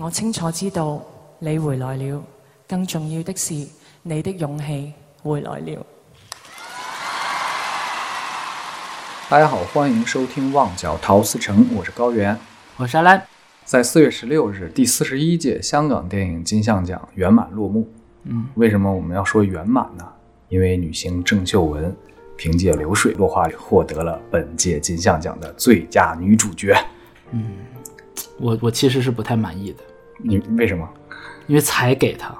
我清楚知道你回来了，更重要的是你的勇气回来了。大家好，欢迎收听《旺角陶瓷城》，我是高原。我是阿兰。在四月十六日，第四十一届香港电影金像奖圆满落幕。嗯，为什么我们要说圆满呢？因为女星郑秀文凭借《流水落花》获得了本届金像奖的最佳女主角。嗯，我我其实是不太满意的。你为什么？因为才给他，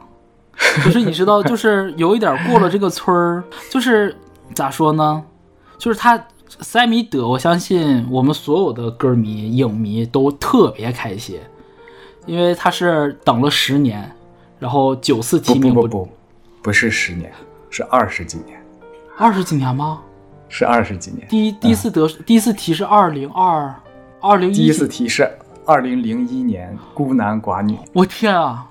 就是你知道，就 是有一点过了这个村儿，就是咋说呢？就是他塞米德，我相信我们所有的歌迷、影迷都特别开心，因为他是等了十年，然后九次提名不不不，不是十年，是二十几年。二十几年吗？是二十几年。第一第一次得、第一次提是二零二二零一，第一次提是二零零一年《孤男寡女》。我天啊，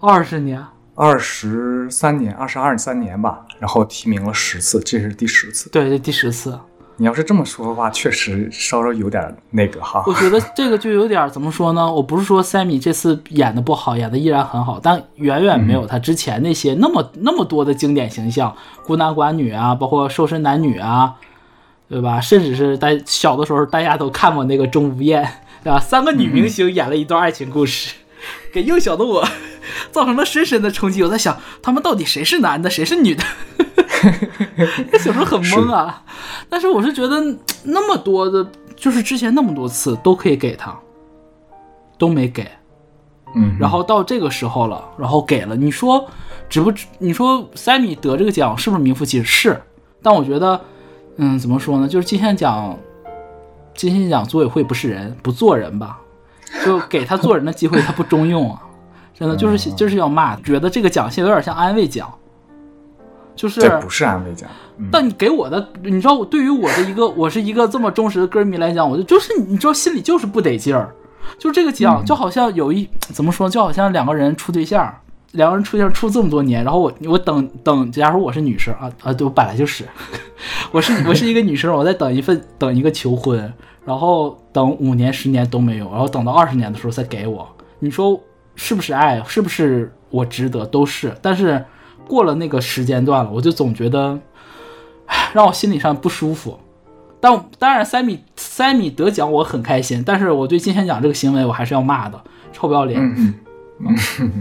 二十年，二十三年，二十二三年吧。然后提名了十次，这是第十次。对，这第十次。你要是这么说的话，确实稍稍有点那个哈。我觉得这个就有点怎么说呢？我不是说 Sammy 这次演的不好，演的依然很好，但远远没有他之前那些那么那么多的经典形象，孤男寡女啊，包括瘦身男女啊，对吧？甚至是在小的时候大家都看过那个钟无艳，对吧？三个女明星演了一段爱情故事，给幼小的我造成了深深的冲击。我在想，他们到底谁是男的，谁是女的？小时候很懵啊，但是我是觉得那么多的，就是之前那么多次都可以给他，都没给，嗯，然后到这个时候了，然后给了，你说值不值？你说塞米得这个奖是不是名副其实？是，但我觉得，嗯，怎么说呢？就是金像奖，金星奖组委会不是人，不做人吧？就给他做人的机会，他不中用啊！真的就是就是要骂，觉得这个奖项有点像安慰奖。就是这不是安慰奖，但你给我的，你知道我对于我的一个，我是一个这么忠实的歌迷来讲，我就就是你知道心里就是不得劲儿，就这个奖就好像有一怎么说，就好像两个人处对象，两个人处对象处这么多年，然后我我等等，假如我是女生啊啊，对我本来就是，我是我是一个女生，我在等一份等一个求婚，然后等五年十年都没有，然后等到二十年的时候再给我，你说是不是爱？是不是我值得？都是，但是。过了那个时间段了，我就总觉得，让我心理上不舒服。但当然，塞米塞米得奖我很开心，但是我对金像奖这个行为我还是要骂的，臭不要脸。嗯嗯。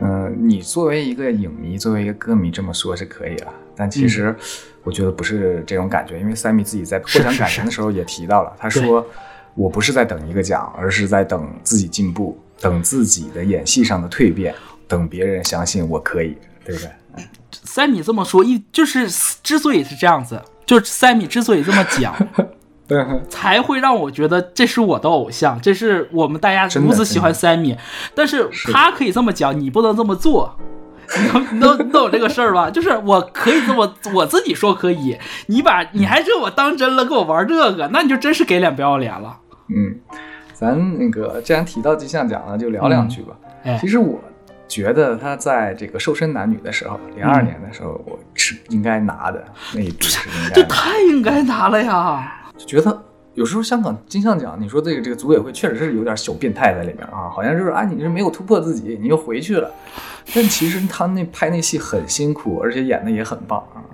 嗯，你作为一个影迷，作为一个歌迷这么说是可以了，但其实我觉得不是这种感觉，因为塞米自己在获奖感言的时候也提到了，他说：“我不是在等一个奖，而是在等自己进步，等自己的演戏上的蜕变。”等别人相信我可以，对不对？塞米这么说，一就是之所以是这样子，就是塞米之所以这么讲，对，才会让我觉得这是我的偶像，这是我们大家如此喜欢 Sammy，。但是他可以这么讲，你不能这么做，你能 能懂这个事儿吧？就是我可以这么我自己说可以，你把你还惹我当真了，跟我玩这个，那你就真是给脸不要脸了。嗯，咱那个既然提到金像奖了，就聊两句吧。哎，其实我。觉得他在这个瘦身男女的时候，零二年的时候，我是应该拿的那一部是应该，这太应该拿了呀！就觉得有时候香港金像奖，你说这个这个组委会确实是有点小变态在里面啊，好像就是啊，你是没有突破自己，你又回去了。但其实他那拍那戏很辛苦，而且演的也很棒啊，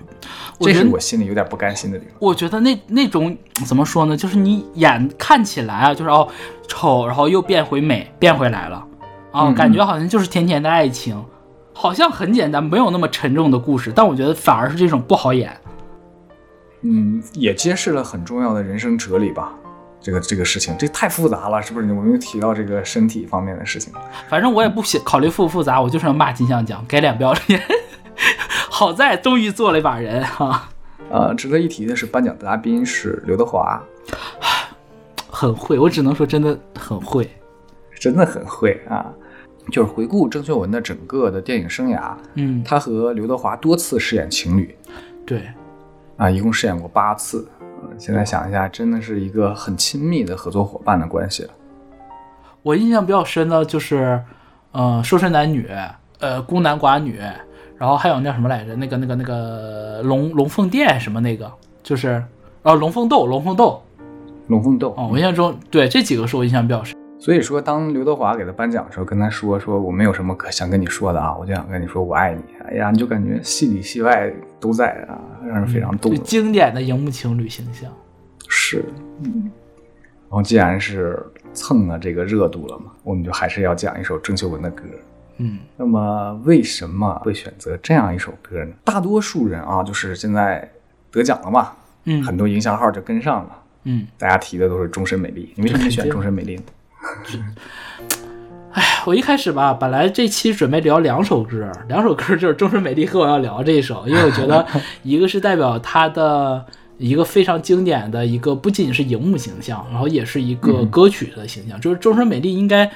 这是我心里有点不甘心的地方。我觉得那那种怎么说呢？就是你演看起来啊，就是哦丑，然后又变回美，变回来了。啊，感觉好像就是甜甜的爱情，好像很简单，没有那么沉重的故事。但我觉得反而是这种不好演。嗯，也揭示了很重要的人生哲理吧。这个这个事情，这太复杂了，是不是？我们又提到这个身体方面的事情。反正我也不考虑复不复杂，我就是要骂金像奖，给脸不要脸。好在终于做了一把人哈。呃，值得一提的是，颁奖嘉宾是刘德华，很会，我只能说真的很会，真的很会啊。就是回顾郑秀文的整个的电影生涯，嗯，她和刘德华多次饰演情侣，对，啊，一共饰演过八次。现在想一下，真的是一个很亲密的合作伙伴的关系了。我印象比较深的就是，呃，瘦身男女，呃，孤男寡女，然后还有那什么来着，那个那个那个龙龙凤店什么那个，就是啊，龙凤斗，龙凤斗，龙凤斗。哦，我印象中对这几个是我印象比较深。所以说，当刘德华给他颁奖的时候，跟他说说我没有什么可想跟你说的啊，我就想跟你说我爱你。哎呀，你就感觉戏里戏外都在啊，让人非常动。经典的荧幕情侣形象。是，嗯。然后既然是蹭了这个热度了嘛，我们就还是要讲一首郑秀文的歌。嗯那么为什么会选择这样一首歌呢？大多数人啊，就是现在得奖了嘛，嗯很多营销号就跟上了，嗯，大家提的都是终身美丽。你为什么选终身美丽呢？我一开始吧，本来这期准备聊两首歌，两首歌就是《终身美丽》和我要聊这一首，因为我觉得 一个是代表他的一个非常经典的一个，不仅仅是荧幕形象，然后也是一个歌曲的形象。就是《终身美丽》应该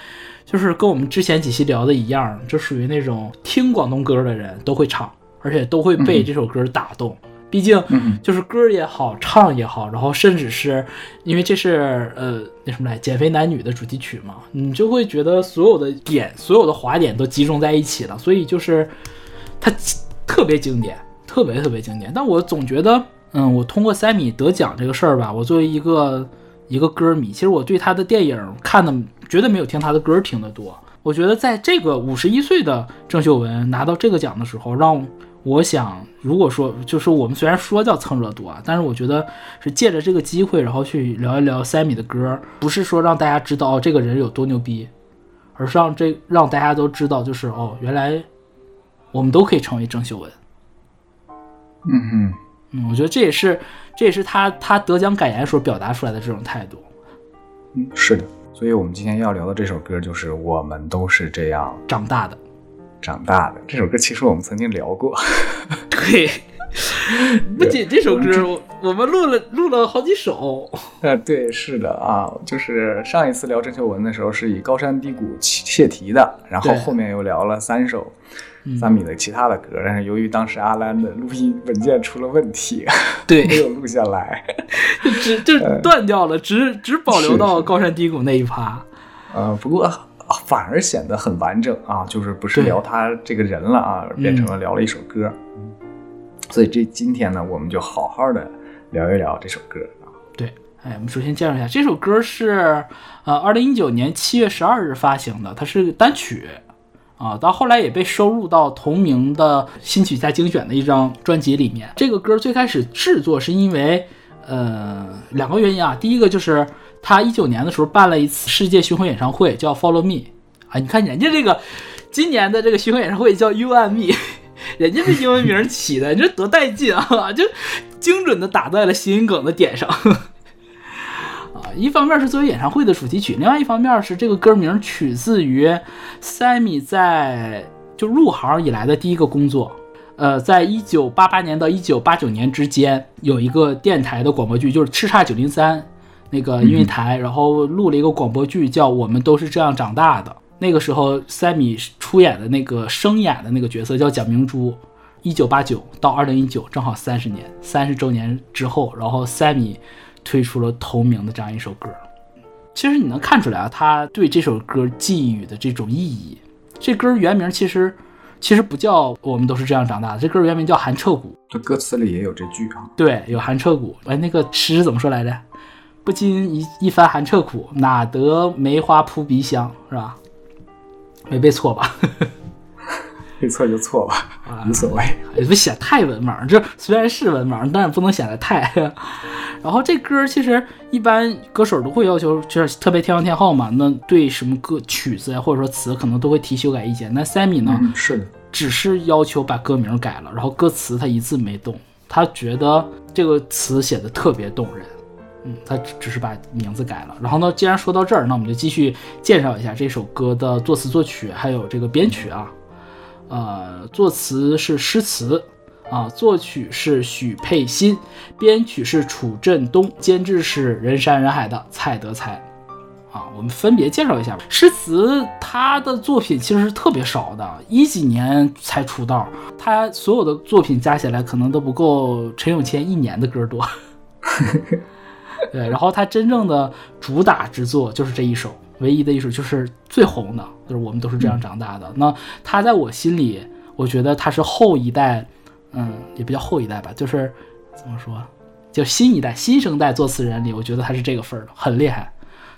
就是跟我们之前几期聊的一样，就属于那种听广东歌的人都会唱，而且都会被这首歌打动。毕竟嗯就是歌也好，唱也好，然后甚至是因为这是呃那什么来减肥男女的主题曲嘛，你就会觉得所有的点，所有的滑点都集中在一起了，所以就是它特别经典，特别特别经典。但我总觉得，嗯，我通过塞米得奖这个事儿吧，我作为一个一个歌迷，其实我对他的电影看的绝对没有听他的歌听得多。我觉得在这个五十一岁的郑秀文拿到这个奖的时候，让我想，如果说就是我们虽然说叫蹭热度啊，但是我觉得是借着这个机会，然后去聊一聊塞米的歌，不是说让大家知道、哦、这个人有多牛逼，而是让这让大家都知道，就是哦，原来我们都可以成为郑秀文。嗯嗯，嗯，我觉得这也是这也是他他得奖感言所表达出来的这种态度。嗯，是的。所以我们今天要聊的这首歌就是《我们都是这样长大的，长大的》。这首歌其实我们曾经聊过。对，不仅这首歌，我我们录了录了好几首。呃，对，是的啊，就是上一次聊郑秀文的时候是以高山低谷切题的，然后后面又聊了三首嗯三米的其他的歌，但是由于当时阿兰的录音文件出了问题，对 没有录下来。就只就断掉了，只只保留到高山低谷那一趴。呃，不过、啊反而显得很完整啊，就是不是聊他这个人了啊，变成了聊了一首歌。所以这今天呢，我们就好好的聊一聊这首歌啊。对，哎，我们首先介绍一下，这首歌是呃二零一九年七月十二日发行的，它是单曲啊，到后来也被收录到同名的新曲加精选的一张专辑里面。这个歌最开始制作是因为呃两个原因啊，第一个就是他一九年的时候办了一次世界巡回演唱会，叫 Follow Me 啊，你看人家这个今年的这个巡回演唱会叫 You and Me。人家这英文名起的，你这多带劲啊！就精准的打在了谐音梗的点上。啊，一方面是作为演唱会的主题曲，另外一方面是这个歌名取自于 Sammy 在就入行以来的第一个工作。呃，在一九八八年到一九八九年之间，有一个电台的广播剧，就是叱咤九零三那个音乐台，然后录了一个广播剧，叫《我们都是这样长大的》。那个时候，Sammy 出演的那个声演的那个角色叫蒋明珠。一九八九到二零一九，正好三十年，三十周年之后，然后 Sammy 推出了同名的这样一首歌。其实你能看出来啊，他对这首歌寄予的这种意义。这歌原名其实其实不叫《我们都是这样长大的》，这歌原名叫《寒彻骨》。这歌词里也有这句啊。对，有寒彻骨。哎，那个诗怎么说来着？不经一一番寒彻骨，哪得梅花扑鼻香，是吧？没背错吧？没错就错吧，无所谓。也不显太文盲，这虽然是文盲，但是不能显得太。然后这歌其实一般歌手都会要求，就是特别天王天后嘛，那对什么歌曲子呀或者说词可能都会提修改意见。那 Sammy 呢，是的，只是要求把歌名改了，然后歌词他一字没动，他觉得这个词写的特别动人。嗯，他只只是把名字改了。然后呢，既然说到这儿，那我们就继续介绍一下这首歌的作词、作曲还有这个编曲啊。呃，作词是诗词啊，作曲是许佩欣，编曲是楚振东，监制是人山人海的蔡德才。啊，我们分别介绍一下吧。诗词他的作品其实是特别少的，一几年才出道，他所有的作品加起来可能都不够陈永谦一年的歌多。对，然后他真正的主打之作就是这一首，唯一的一首就是最红的，就是我们都是这样长大的。那他在我心里，我觉得他是后一代，嗯，也不叫后一代吧，就是怎么说，就新一代新生代作词人里，我觉得他是这个份儿的，很厉害。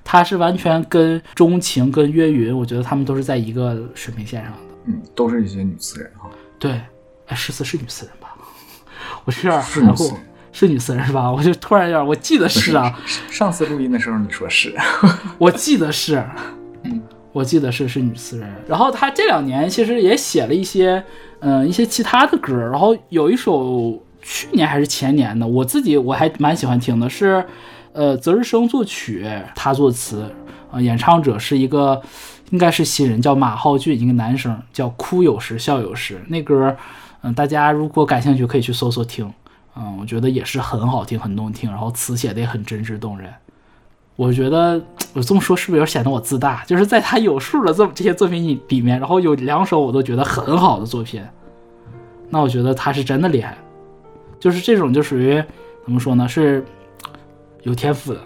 他是完全跟钟情、跟岳云，我觉得他们都是在一个水平线上的。嗯，都是一些女词人哈。对，哎，诗词是女词人吧？我是有点含糊是女词人，是吧？我就突然有点，我记得是啊，上次录音的时候你说是，我记得是，嗯，我记得是是女词人。然后她这两年其实也写了一些，嗯、一些其他的歌。然后有一首去年还是前年的，我自己我还蛮喜欢听的，是呃泽日生作曲，他作词，呃演唱者是一个应该是新人，叫马浩俊，一个男生，叫哭有时笑有时。那歌，嗯、大家如果感兴趣可以去搜搜听。嗯，我觉得也是很好听，很动听，然后词写的也很真挚动人。我觉得我这么说是不是有显得我自大？就是在他有数的这这些作品里里面，然后有两首我都觉得很好的作品，那我觉得他是真的厉害。就是这种就属于怎么说呢？是有天赋的，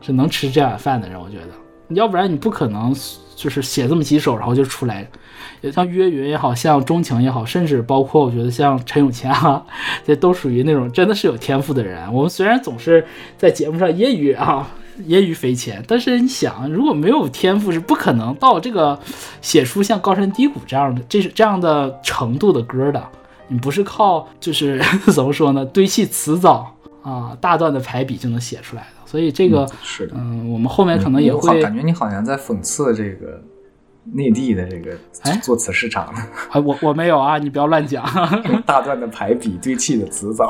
是能吃这碗饭的人。我觉得，要不然你不可能就是写这么几首，然后就出来。也像岳云也好像钟情也好，甚至包括我觉得像陈永谦啊，这都属于那种真的是有天赋的人。我们虽然总是在节目上揶揄啊，揶揄匪浅，但是你想，如果没有天赋，是不可能到这个写出像高山低谷这样的这是这样的程度的歌的。你不是靠就是 怎么说呢，堆砌词藻啊，大段的排比就能写出来的。所以这个，是的，嗯，我们后面可能也会，感觉你好像在讽刺这个内地的这个哎作词市场，哎，我我没有啊，你不要乱讲。大段的排比堆砌的词藻，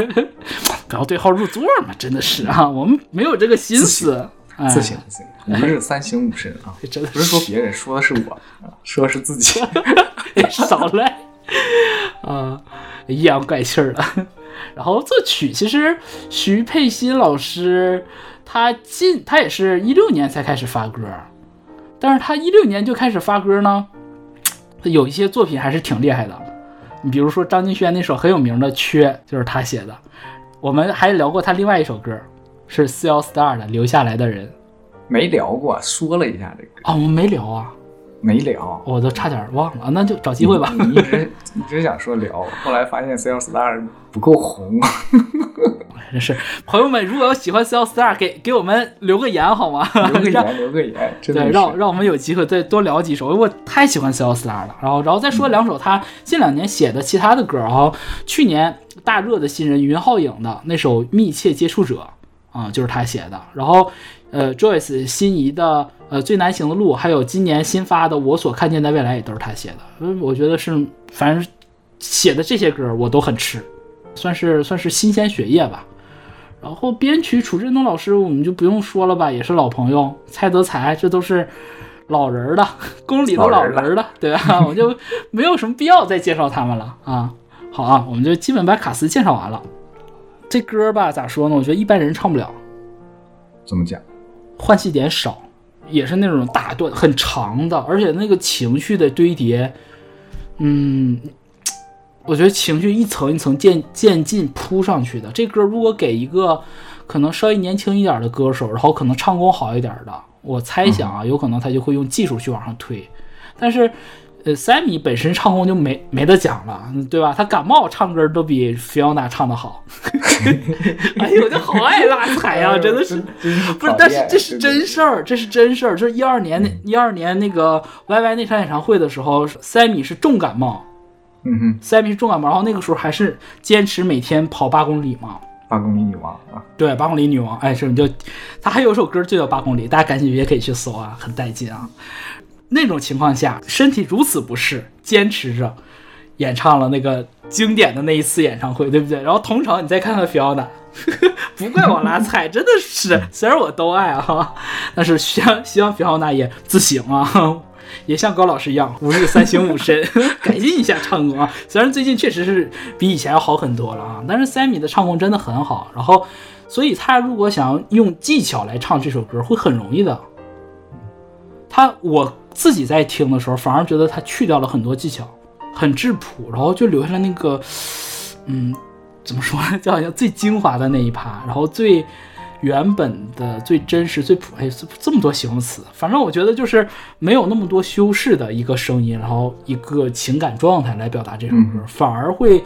不要对号入座嘛，真的是啊，我们没有这个心思。哎，自省自省，一日三省吾身啊！真的不是说别人，说的是我，啊说的是自己。少来啊，阴阳怪气儿的。然后作曲其实徐佩欣老师，他近他也是一六年才开始发歌，但是他一六年就开始发歌呢，有一些作品还是挺厉害的。你比如说张敬轩那首很有名的《缺》，就是他写的。我们还聊过他另外一首歌，是 C L Star 的《留下来的人》。没聊过，说了一下这个，哦，我们没聊啊，没聊。我都差点忘了，那就找机会吧。你一直一直想说聊，后来发现 C L Star 不够红，真 是朋友们，如果有喜欢 C L Star，给给我们留个言好吗？让留个言，留个言，真的对，让让我们有机会再多聊几首，因为我太喜欢 C L Star 了。然后，然后再说两首他近两年写的其他的歌然后去年大热的新人云浩影的那首《密切接触者》啊、就是他写的。然后，呃，Joyce 心仪的呃《最难行的路》，还有今年新发的《我所看见的未来》也都是他写的。嗯，我觉得是，反正写的这些歌我都很吃，算是算是新鲜血液吧。然后编曲楚振东老师我们就不用说了吧，也是老朋友。蔡德才这都是老人儿的，宫里的老人儿的，对吧？我就没有什么必要再介绍他们了啊。好啊，我们就基本把卡斯介绍完了。这歌吧，咋说呢？我觉得一般人唱不了，怎么讲？换气点少，也是那种大段很长的，而且那个情绪的堆叠，嗯，我觉得情绪一层一层渐渐进铺上去的。这歌如果给一个可能稍微年轻一点的歌手，然后可能唱功好一点的，我猜想啊，有可能他就会用技术去往上推。但是，呃，Sammy 本身唱功就没没得讲了，嗯对吧？他感冒唱歌都比 Fiona 唱的好。哎呦，我就好爱拉踩呀、真的是不是，但是这是真事儿，这是真事儿。就是一二年那一二年那个 YY 那场演唱会的时候，Sammy 是重感冒嗯哼，，Sammy 是重感冒，然后那个时候还是坚持每天跑八公里嘛。八公里女王啊，对，八公里女王，哎，是你就，他还有首歌就叫八公里，大家感兴趣也可以去搜啊，很带劲啊。那种情况下，身体如此不适，坚持着演唱了那个经典的那一次演唱会，对不对？然后同场你再看看 Fiona，不怪我拉菜，真的是，虽然我都爱啊，但是希望希望 Fiona 也自省啊。也像高老师一样，吾日三省吾身，改进一下唱功啊。虽然最近确实是比以前要好很多了啊，但是 Sammy 的唱功真的很好。然后，所以他如果想要用技巧来唱这首歌，会很容易的。他我自己在听的时候，反而觉得他去掉了很多技巧，很质朴，然后就留下了那个，嗯，怎么说呢，就好像最精华的那一趴，然后最原本的、最真实、最普，哎，这这么多形容词，反正我觉得就是没有那么多修饰的一个声音，然后一个情感状态来表达这首歌，反而会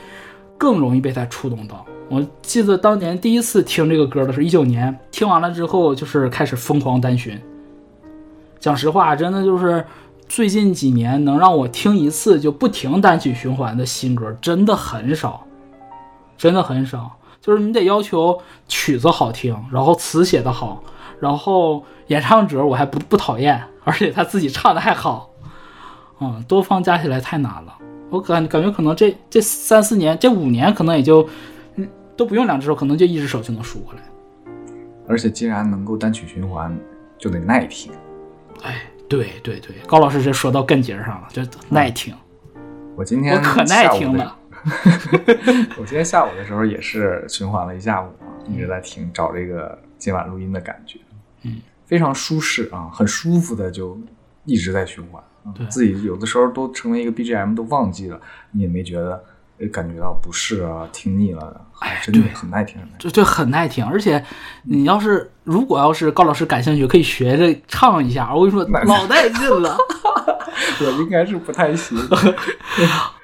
更容易被他触动到。我记得当年第一次听这个歌的时候一九年，听完了之后就是开始疯狂单循。讲实话，真的就是最近几年能让我听一次就不停单曲循环的新歌，真的很少，真的很少。就是你得要求曲子好听，然后词写的好，然后演唱者我还不不讨厌，而且他自己唱的还好，嗯，多方加起来太难了。我感感觉可能这这三四年，这五年可能也就，都不用两只手，可能就一只手就能数过来。而且既然能够单曲循环，就得耐听。哎，对对对，高老师这说到根节上了，就耐听。我今天我可耐听了。我今天下午的时候也是循环了一下午啊，一直在听，找这个今晚录音的感觉。嗯，非常舒适啊，很舒服的就一直在循环。对自己有的时候都成为一个 BGM 都忘记了，你也没觉得感觉到不适啊，听腻了，哎，真的很耐听。这这很耐听，而且你要是如果要是高老师感兴趣，可以学着唱一下。我跟你说，老带劲了。我应该是不太行。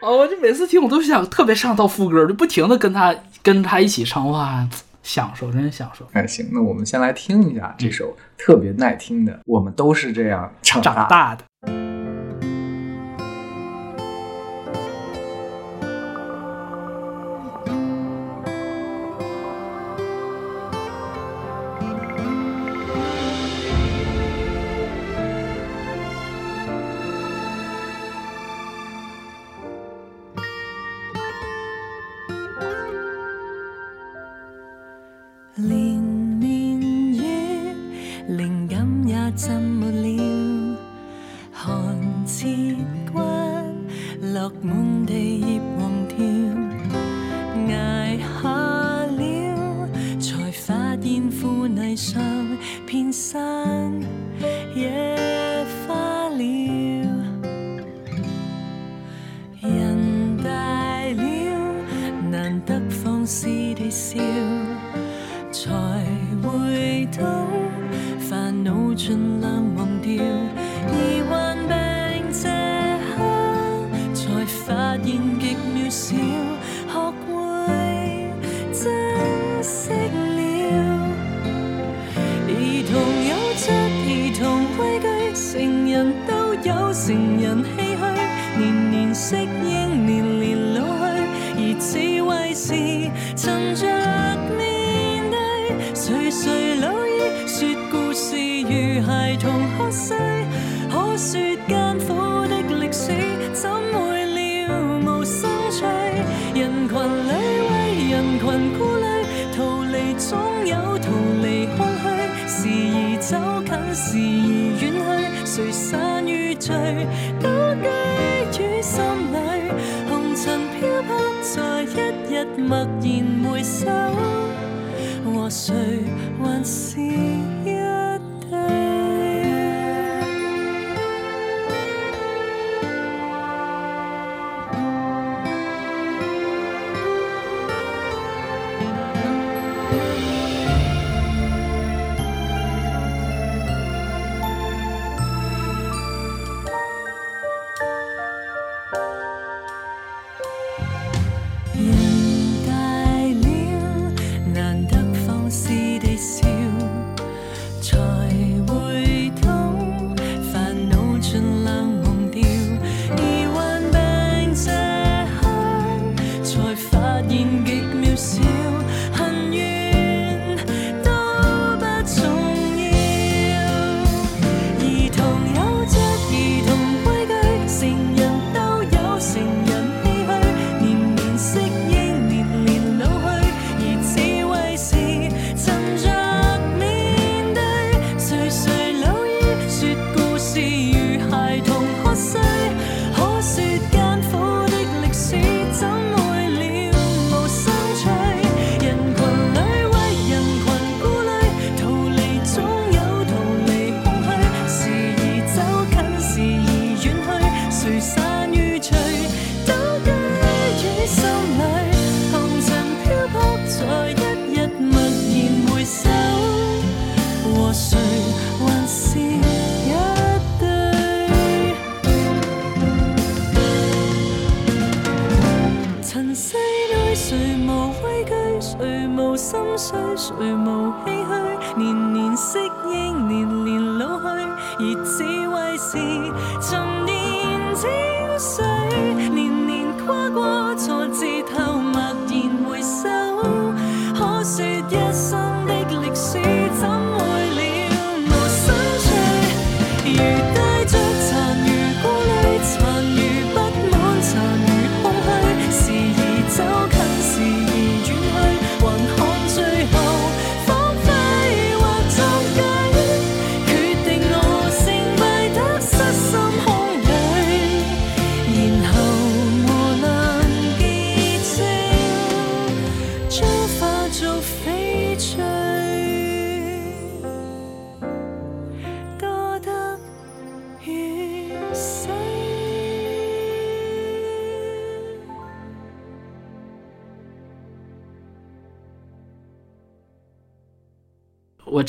哦，我就每次听我都想特别上到副歌，就不停的跟他跟他一起唱，哇，享受，真是享受。哎，行，那我们先来听一下这首特别耐听的《我们都是这样长长大的。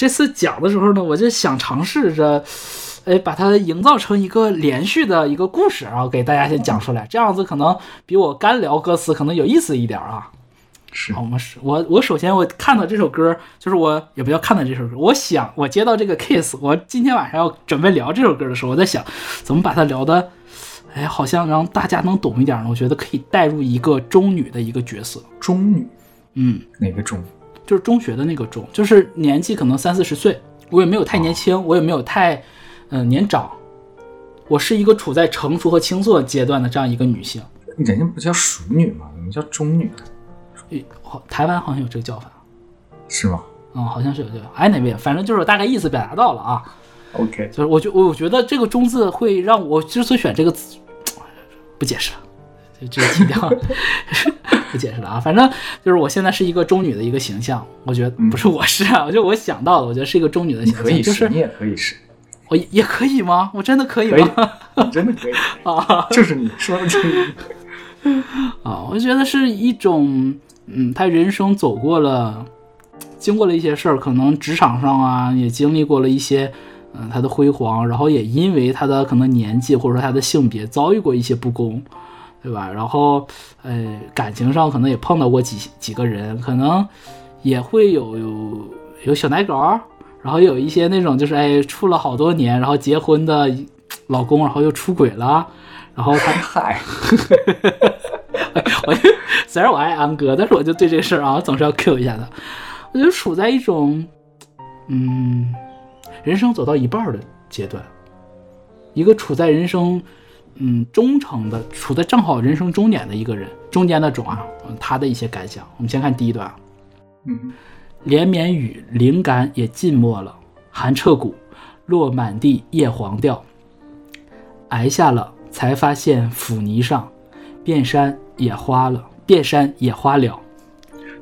这次讲的时候呢，我就想尝试着，哎，把它营造成一个连续的一个故事，然后给大家先讲出来，这样子可能比我干聊歌词可能有意思一点啊。是好，我们是我我首先我看到这首歌，就是我也不要看到这首歌，我想我接到这个 case，我今天晚上要准备聊这首歌的时候，我在想怎么把它聊的，哎，好像让大家能懂一点呢。我觉得可以带入一个中女的一个角色，中女嗯，哪个中？就是中学的那个中，就是年纪可能三四十岁，我也没有太年轻，我也没有太嗯、呃年长，我是一个处在成熟和青涩阶段的这样一个女性。人家不叫熟女吗？怎么叫中女？台湾好像有这个叫法，是吗嗯，好像是有这个，哎哪位，反正就是我大概意思表达到了啊。？OK，就是我觉我我觉得这个“中”字会让我之所以选这个字，不解释了，就这个基调，不解释了啊。反正就是我现在是一个中女的一个形象，我觉得不是我是啊，我就我想到的，我觉得是一一个中女的形象，可以，就是是你也可以是，我也也可以吗？我真的可以可以吗？，真的可以，啊 就是你说的这个。啊，我觉得是一种，嗯，他人生走过了，经过了一些事儿，可能职场上啊也经历过了一些，嗯，他的辉煌，然后也因为他的可能年纪或者说他的性别遭遇过一些不公，对吧？然后，呃，感情上可能也碰到过几几个人，可能也会有有有小奶狗，然后有一些那种就是哎处了好多年，然后结婚的老公，然后又出轨了。然后他 嗨，我就虽然我爱安哥，但是我就对这事儿啊，总是要 Q 一下的。我就处在一种，嗯，人生走到一半儿的阶段，一个处在人生，嗯，忠诚的，处在正好人生终点的一个人，中间那种啊，他的一些感想。我们先看第一段，嗯，连绵雨，灵感也浸没了，寒彻骨，落满地叶黄掉。挨下了，才发现腐泥上，遍山野花了，遍山野花了。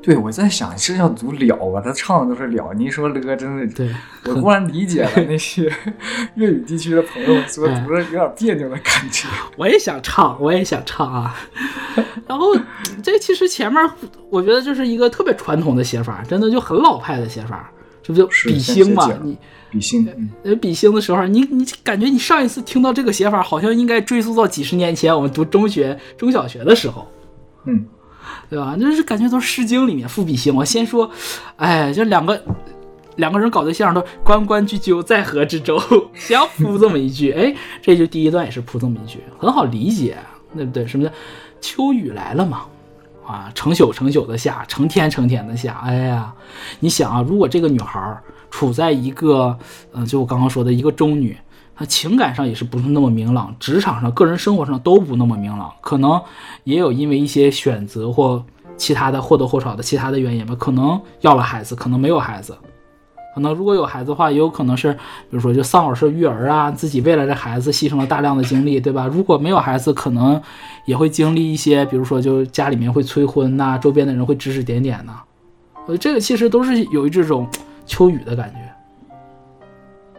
对，我在想是要读了吧？他唱的都是了，你一说了，真的，对，我忽然理解了 那些粤语地区的朋友说哎读着有点别扭的感觉。我也想唱，我也想唱啊。然后这其实前面我觉得就是一个特别传统的写法，真的就很老派的写法，这不就是比兴嘛比心，嗯呃比兴的时候，你你感觉你上一次听到这个写法，好像应该追溯到几十年前我们读中学、中小学的时候。嗯，对吧？就是感觉都是《诗经》里面赋比兴。我先说，哎，就两个两个人搞对象都关关雎鸠，在河之洲，先要铺这么一句，哎，这就第一段也是铺这么一句，很好理解，对不对？什么叫秋雨来了嘛？啊，成宿成宿的下，成天成天的下。哎呀，你想啊，如果这个女孩处在一个，嗯、就我刚刚说的一个中女，她情感上也是不是那么明朗，职场上、个人生活上都不那么明朗，可能也有因为一些选择或其他的或多或少的其他的原因吧，可能要了孩子，可能没有孩子。可能如果有孩子的话，也有可能是，比如说就丧偶式育儿啊，自己为了这孩子牺牲了大量的精力，对吧？如果没有孩子，可能也会经历一些，比如说就家里面会催婚呐、周边的人会指指点点呐、呃，这个其实都是有一这种 秋雨的感觉。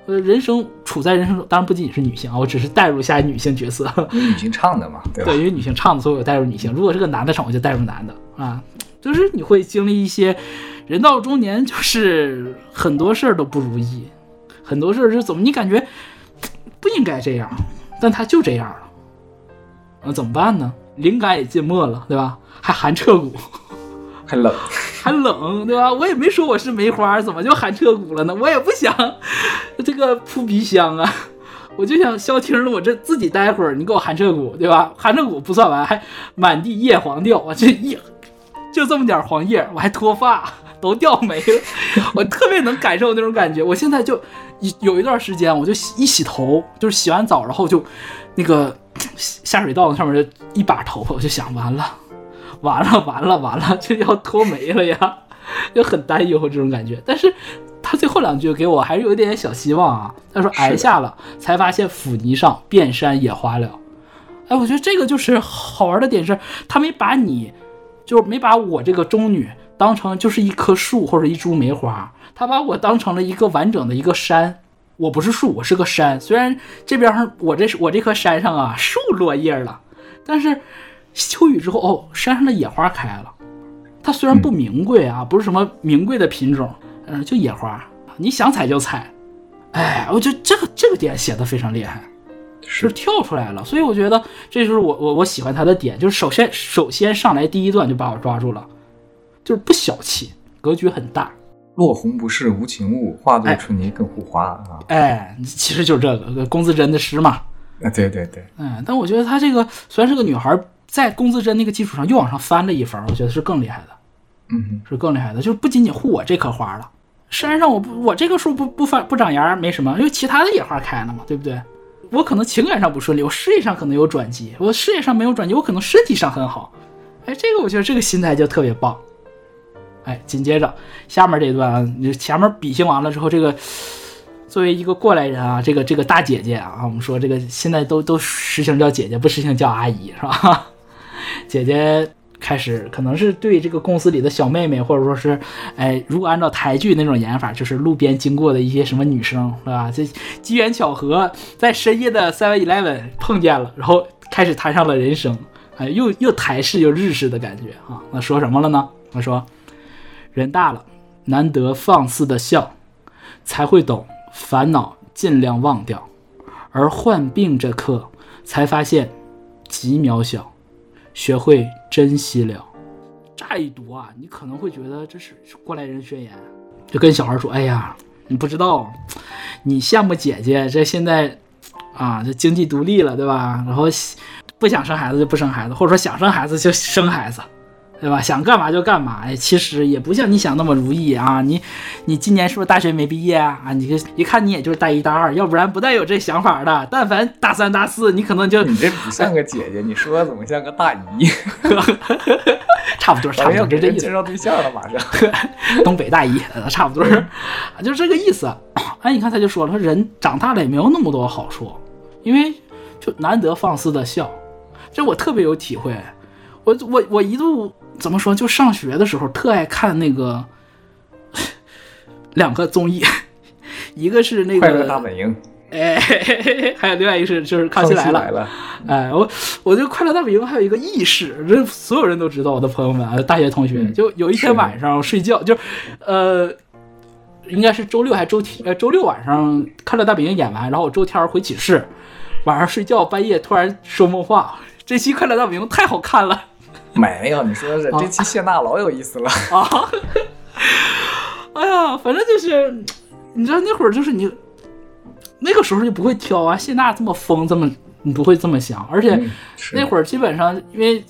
呃，人生处在人生中，当然不仅仅是女性啊，我只是代入一下女性角色。因为女性唱的嘛，对吧？对，因为女性唱的，所以我代入女性。如果是个男的唱，我就代入男的啊。就是你会经历一些人到中年，就是很多事儿都不如意，很多事儿是怎么你感觉不应该这样，但他就这样了，那怎么办呢？灵感也尽没了，对吧？还寒彻骨，还冷，还冷，对吧？我也没说我是梅花，怎么就寒彻骨了呢？我也不想这个扑鼻香啊，我就想消停了，我这自己待会儿，你给我寒彻骨，对吧？寒彻骨不算完，还满地叶黄掉，我这一就这么点黄叶，我还脱发，都掉没了。我特别能感受那种感觉。我现在就一有一段时间，我就洗一洗头，就是洗完澡，然后就那个 下水道上面就一把头发，我就想完了，完了，完了，完了，就要脱没了呀，就很担忧这种感觉。但是他最后两句给我还是有一点点小希望啊。他说挨下了，才发现腐泥上遍山野花了。哎，我觉得这个就是好玩的点是，他没把你，就是没把我这个中女当成就是一棵树或者一株梅花，他把我当成了一个完整的一个山。我不是树，我是个山。虽然这边上我这我这棵山上啊树落叶了，但是秋雨之后哦，山上的野花开了。它虽然不名贵啊，不是什么名贵的品种，嗯、就野花，你想采就采。哎，我觉得这个这个点写的非常厉害。是跳出来了，所以我觉得这就是我我我喜欢他的点，就是首先首先上来第一段就把我抓住了，就是不小气，格局很大，落红不是无情物，化作春泥更护花啊！哎，其实就是这个龚自珍的诗嘛，啊，对对对，嗯，但我觉得她这个虽然是个女孩，在龚自珍那个基础上又往上翻了一分，我觉得是更厉害的，嗯是更厉害的，就是不仅仅护我这棵花了，山上我不我这棵树不不翻不长芽没什么，因为其他的野花开了嘛，对不对？我可能情感上不顺利，我事业上可能有转机，我事业上没有转机，我可能身体上很好。哎，这个我觉得这个心态就特别棒。哎，紧接着下面这一段啊，你前面比兴完了之后，这个作为一个过来人啊，这个这个大姐姐啊，我们说这个现在都都实行叫姐姐，不实行叫阿姨是吧？姐姐开始可能是对这个公司里的小妹妹，或者说是，哎，如果按照台剧那种演法，就是路边经过的一些什么女生，是吧？这机缘巧合，在深夜的 Seven Eleven 碰见了，然后开始谈上了人生，哎，又又台式又日式的感觉啊。那说什么了呢？他说，人大了，难得放肆的笑，才会懂烦恼尽量忘掉，而患病这刻，才发现极渺小。学会珍惜了。乍一读啊，你可能会觉得这是过来人宣言，就跟小孩说：“哎呀，你不知道，你羡慕姐姐，这现在啊，这经济独立了，对吧？然后不想生孩子就不生孩子，或者说想生孩子就生孩子。”对吧？想干嘛就干嘛，哎，其实也不像你想那么如意啊！你，你今年是不是大学没毕业啊？啊，你一看你也就是大一大二，要不然不带有这想法的。但凡大三大四，你可能就你这不像个姐姐，你说的怎么像个大姨？差不多，差不多，就这意思。介绍对象了，马上。东北大姨，呃差不多，就是这个意思。哎，你看他就说了，说人长大了也没有那么多好处，因为就难得放肆的笑，这我特别有体会。我我我一度怎么说？就上学的时候特爱看那个两个综艺，一个是那个快乐大本营，哎，还有另外一个是就是康熙来了。来了，哎，我我这个快乐大本营还有一个轶事，这所有人都知道，我的朋友们，啊，大学同学，嗯就有一天晚上睡觉，就呃，应该是周六还是周天，呃，周六晚上快乐大本营演完，然后我周天回寝室，晚上睡觉，半夜突然说梦话，这期快乐大本营太好看了没有，你说的是这期谢娜老有意思了。啊！哎呀，反正就是，你知道那会儿就是你那个时候就不会挑啊，谢娜这么疯，这么你不会这么想，而且。嗯，那会儿基本上因为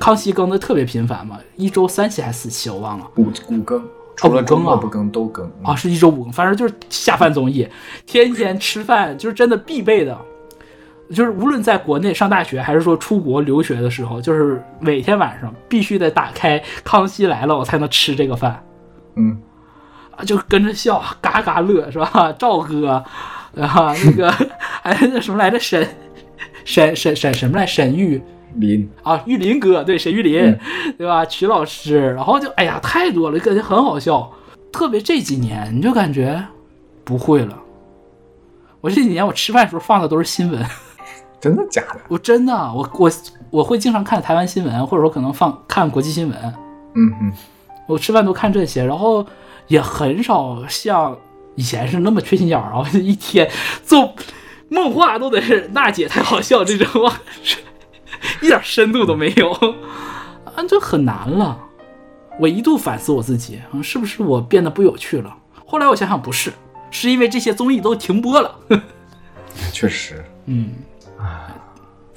康熙更的特别频繁嘛，一周三期还是四期我忘了五五更，除了更啊末不更都更啊，是一周五更，反正就是下饭综艺，天天吃饭就是真的必备的，就是无论在国内上大学还是说出国留学的时候，就是每天晚上必须得打开《康熙来了》，我才能吃这个饭嗯，啊，就跟着笑，嘎嘎乐是吧？赵哥啊，那个 哎那什么来着，沈沈沈沈什么来，沈玉。林啊，玉林哥，对，沈玉林，嗯对吧？曲老师，然后就哎呀，太多了，感觉很好笑。特别这几年，你就感觉不会了。我这几年我吃饭的时候放的都是新闻，真的假的？我真的，我我我会经常看台湾新闻，或者说可能放看国际新闻。嗯嗯，我吃饭都看这些，然后也很少像以前是那么缺心眼儿啊，我一天做梦话都得是娜姐太好笑这种，一点深度都没有，啊，就很难了。我一度反思我自己，啊，是不是我变得不有趣了？后来我想想不是，是因为这些综艺都停播了。确实，嗯，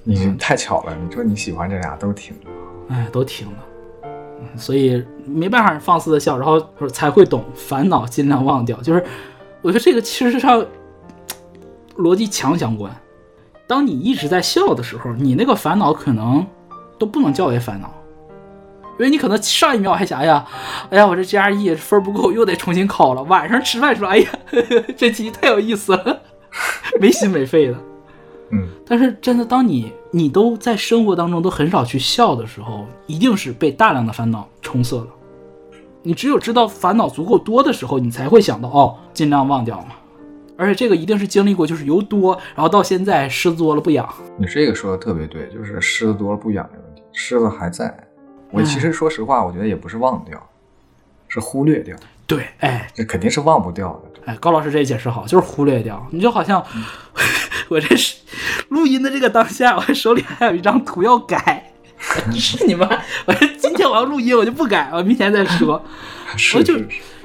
你太巧了，你说你喜欢这俩都挺，哎，都听了，嗯所以没办法放肆的笑，然后说才会懂烦恼尽量忘掉。就是我觉得这个其实上逻辑强相关。当你一直在笑的时候，你那个烦恼可能都不能叫为烦恼，因为你可能上一秒还想，哎呀，哎呀，我这 GRE 分不够，又得重新考了。晚上吃饭说，哎呀，这题太有意思了，没心没肺的。嗯，但是真的，当你你都在生活当中都很少去笑的时候，一定是被大量的烦恼冲塞了。你只有知道烦恼足够多的时候，你才会想到哦，尽量忘掉嘛。而且这个一定是经历过，就是由多，然后到现在虱子多了不痒。你这个说的特别对，就是虱子多了不痒的问题，虱子还在。我其实说实话，我觉得也不是忘掉，是忽略掉，对，哎这肯定是忘不掉的。哎，高老师这解释好，就是忽略掉。你就好像、我这是录音的这个当下，我手里还有一张图要改。是你妈！我今天我要录音，我就不改，我明天再说。我就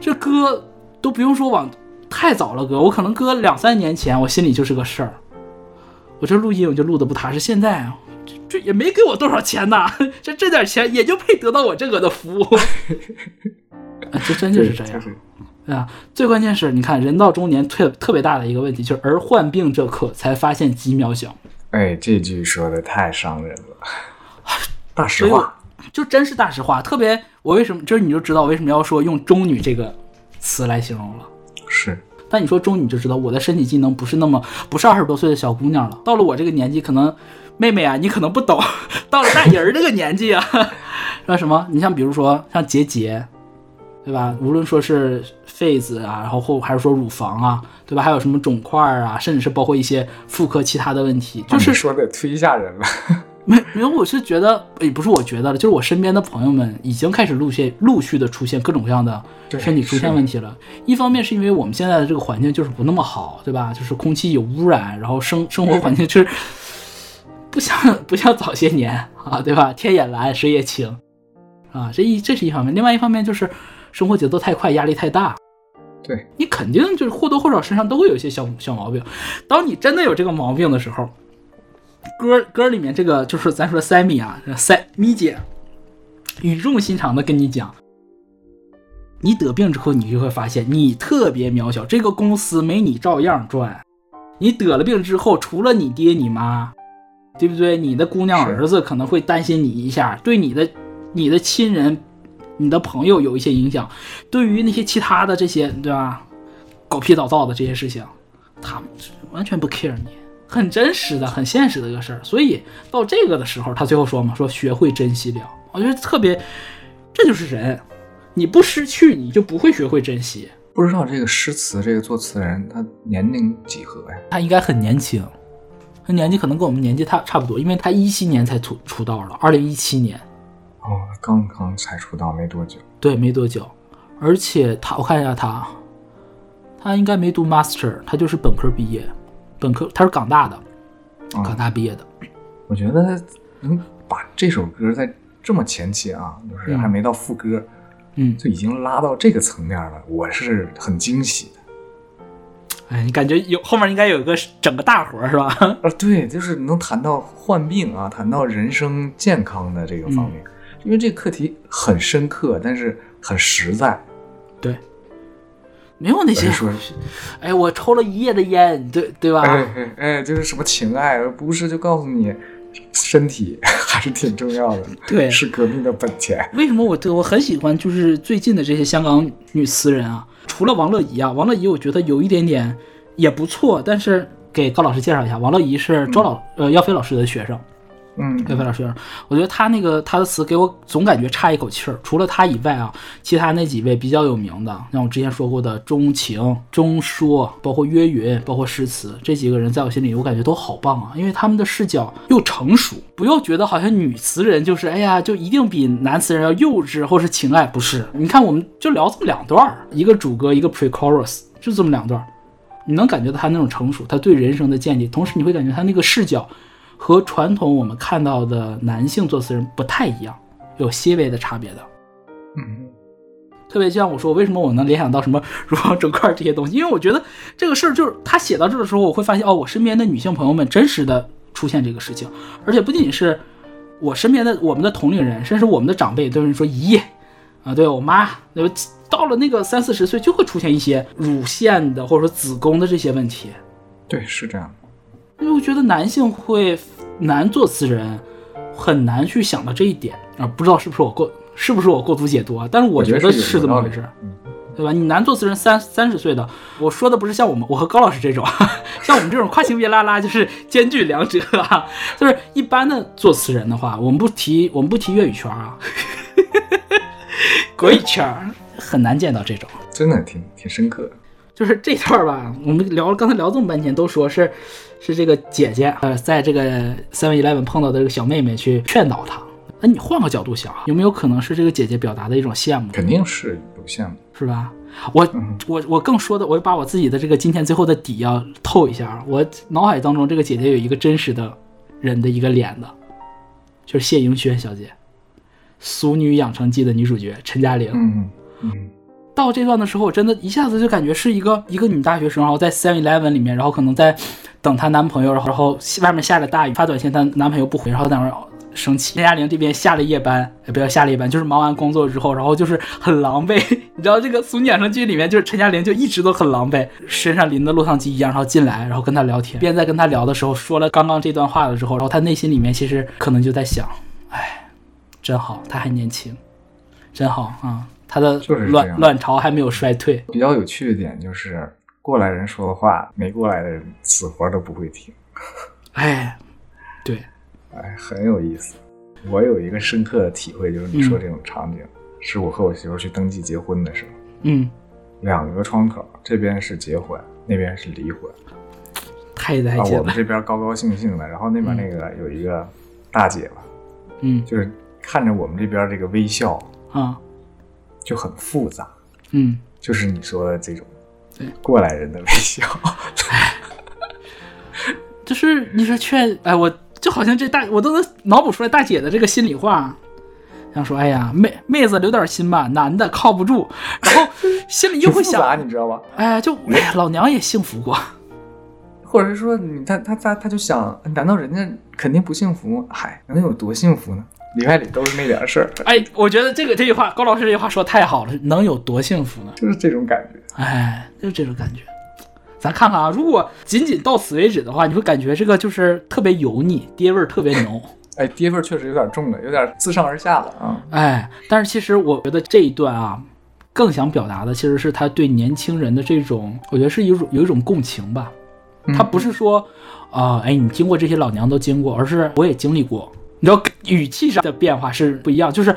这歌都不用说往太早了歌，我可能搁两三年前，我心里就是个事儿。我这录音我就录的不踏实，现在啊，这这也没给我多少钱呐，这这点钱也就配得到我这个的服务。啊这真就是这样就是对啊，最关键是，你看人到中年特特别大的一个问题，就是而患病这刻才发现极渺小。哎，这句说的太伤人了，大实话。就真是大实话。特别我为什么，就是你就知道我为什么要说用中女这个词来形容了。是，但你说中女就知道我的身体机能不是那么不是二十多岁的小姑娘了，到了我这个年纪，可能妹妹啊，你可能不懂，到了大人儿这个年纪啊，那什么？你像比如说像结节，对吧？无论说是痱子啊，然后或还是说乳房啊，对吧？还有什么肿块啊，甚至是包括一些妇科其他的问题，就是说的忒吓人了。没没有，我是觉得，也不是我觉得了，就是我身边的朋友们已经开始陆续陆续的出现各种各样的身体出现问题了。一方面是因为我们现在的这个环境就是不那么好，对吧？就是空气有污染，然后生生活环境就是不像不像早些年啊，对吧？天也蓝，水也清啊，这一这是一方面。另外一方面就是生活节奏太快，压力太大，对，你肯定就是或多或少身上都会有一些小小毛病。当你真的有这个毛病的时候，歌歌里面这个就是咱说的塞米啊，塞咪姐语重心长的跟你讲，你得病之后，你就会发现你特别渺小，这个公司没你照样赚。你得了病之后，除了你爹你妈，对不对？你的姑娘儿子可能会担心你一下，对你的你的亲人、你的朋友有一些影响。对于那些其他的这些，对吧？狗屁倒灶的这些事情，他们完全不 care 你，很真实的、很现实的一个事儿。所以到这个的时候，他最后说嘛，说学会珍惜了。我觉得特别，这就是人，你不失去，你就不会学会珍惜。不知道这个诗词这个作词人他年龄几何呀？他应该很年轻，他年纪可能跟我们年纪差差不多，因为他一七年才出出道了，二零一七年，哦，刚刚才出道没多久。对，没多久。而且他，我看一下他，他应该没读 master，他就是本科毕业，本科他是港大的，嗯港大毕业的。我觉得能把这首歌在这么前期啊，就是还没到副歌，嗯，就已经拉到这个层面了，我是很惊喜的。哎，你感觉有后面应该有一个整个大活是吧？啊，对，就是能谈到患病啊，谈到人生健康的这个方面，因为这个课题很深刻，但是很实在。对，没有那些哎，我抽了一夜的烟，对对吧？哎哎哎，就是什么情爱，而不是就告诉你，身体 还是挺重要的，对是革命的本钱。为什么我对我很喜欢就是最近的这些香港女词人啊？除了王乐怡啊，王乐怡我觉得有一点点也不错，但是给高老师介绍一下，王乐怡是周老、呃耀飞老师的学生，嗯，耀飞老师，我觉得他那个他的词给我总感觉差一口气儿。除了他以外啊，其他那几位比较有名的，像我之前说过的钟情、钟说，包括约云，包括诗词这几个人，在我心里我感觉都好棒啊，因为他们的视角又成熟，不要觉得好像女词人就是哎呀就一定比男词人要幼稚或是情爱，不是。你看我们就聊这么两段儿，一个主歌，一个 pre-chorus，就这么两段儿。你能感觉到他那种成熟，他对人生的见解，同时你会感觉他那个视角和传统我们看到的男性作词人不太一样，有些微的差别的。嗯，特别像我说，为什么我能联想到什么乳房肿块这些东西？因为我觉得这个事儿就是他写到这的时候，我会发现哦，我身边的女性朋友们真实的出现这个事情，而且不仅仅是我身边的我们的同龄人，甚至我们的长辈都是说姨啊，对我妈，那到了那个三四十岁就会出现一些乳腺的或者说子宫的这些问题。对，是这样的。因为我觉得男性会难做词人很难去想到这一点啊，不知道是不是我过是不是我过度解读啊？但是我觉觉得是这么回事。嗯，对吧？你男作词人三三十岁的，我说的不是像我们我和高老师这种，像我们这种跨性别拉拉就是兼具两者啊。就是一般的作词人的话，我们不提我们不提粤语圈啊，国语圈儿很难见到这种。真的挺挺深刻的。就是这段儿吧，我们聊刚才聊这么半天，都说是是这个姐姐呃，在这个 Seven Eleven 碰到的这个小妹妹去劝导她。那你换个角度想啊，有没有可能是这个姐姐表达的一种羡慕？肯定是有羡慕。是吧？我嗯我我更说的，我把我自己的这个今天最后的底要透一下。我脑海当中这个姐姐有一个真实的人的一个脸的，就是谢盈萱小姐，《俗女养成记》的女主角陈嘉玲。嗯嗯，到这段的时候，我真的一下子就感觉是一个一个女大学生，然后在 Seven Eleven 里面，然后可能在等她男朋友，然后外面下着大雨，发短信她男朋友不回，然后在那生气。陈嘉玲这边下了夜班，也不要下了夜班，就是忙完工作之后，然后就是很狼狈。你知道这个《俗女养成记》里面，就是陈嘉玲就一直都很狼狈，身上淋的落汤鸡一样，然后进来，然后跟他聊天，边在跟他聊的时候说了刚刚这段话的时候，然后他内心里面其实可能就在想，哎，真好，他还年轻，真好啊。他的就是这卵样。卵巢还没有衰退，比较有趣的点就是，过来人说的话，没过来的人死活都不会听，哎，对，哎，很有意思。我有一个深刻的体会，就是你说这种场景，是我和我媳妇去登记结婚的时候，嗯，两个窗口，这边是结婚，那边是离婚。啊，太带劲了我们，这边高高兴兴的，然后那边那个有一个大姐吧，嗯。就是看着我们这边这个微笑啊，就很复杂，嗯，就是你说的这种对过来人的微笑。就是你说劝，哎，我就好像这大，我都能脑补出来大姐的这个心里话，想说，哎呀，妹妹子留点心吧，男的靠不住，然后 心里又会想，你知道吧？哎，就哎呀，老娘也幸福过，或者是说你他他他他就想，难道人家肯定不幸福吗？嗨，能有多幸福呢？里外里都是那点事儿，哎，我觉得这个这句话，高老师这句话说得太好了，能有多幸福呢？就是这种感觉。哎，就是这种感觉。咱看看啊，如果仅仅到此为止的话，你会感觉这个就是特别油腻，爹味儿特别浓。哎，爹味儿确实有点重了，有点自上而下了啊。哎，但是其实我觉得这一段啊，更想表达的其实是他对年轻人的这种，我觉得是有一种有一种共情吧。他不是说，啊、哎，你经过这些老娘都经过，而是我也经历过。你知道语气上的变化是不一样，就是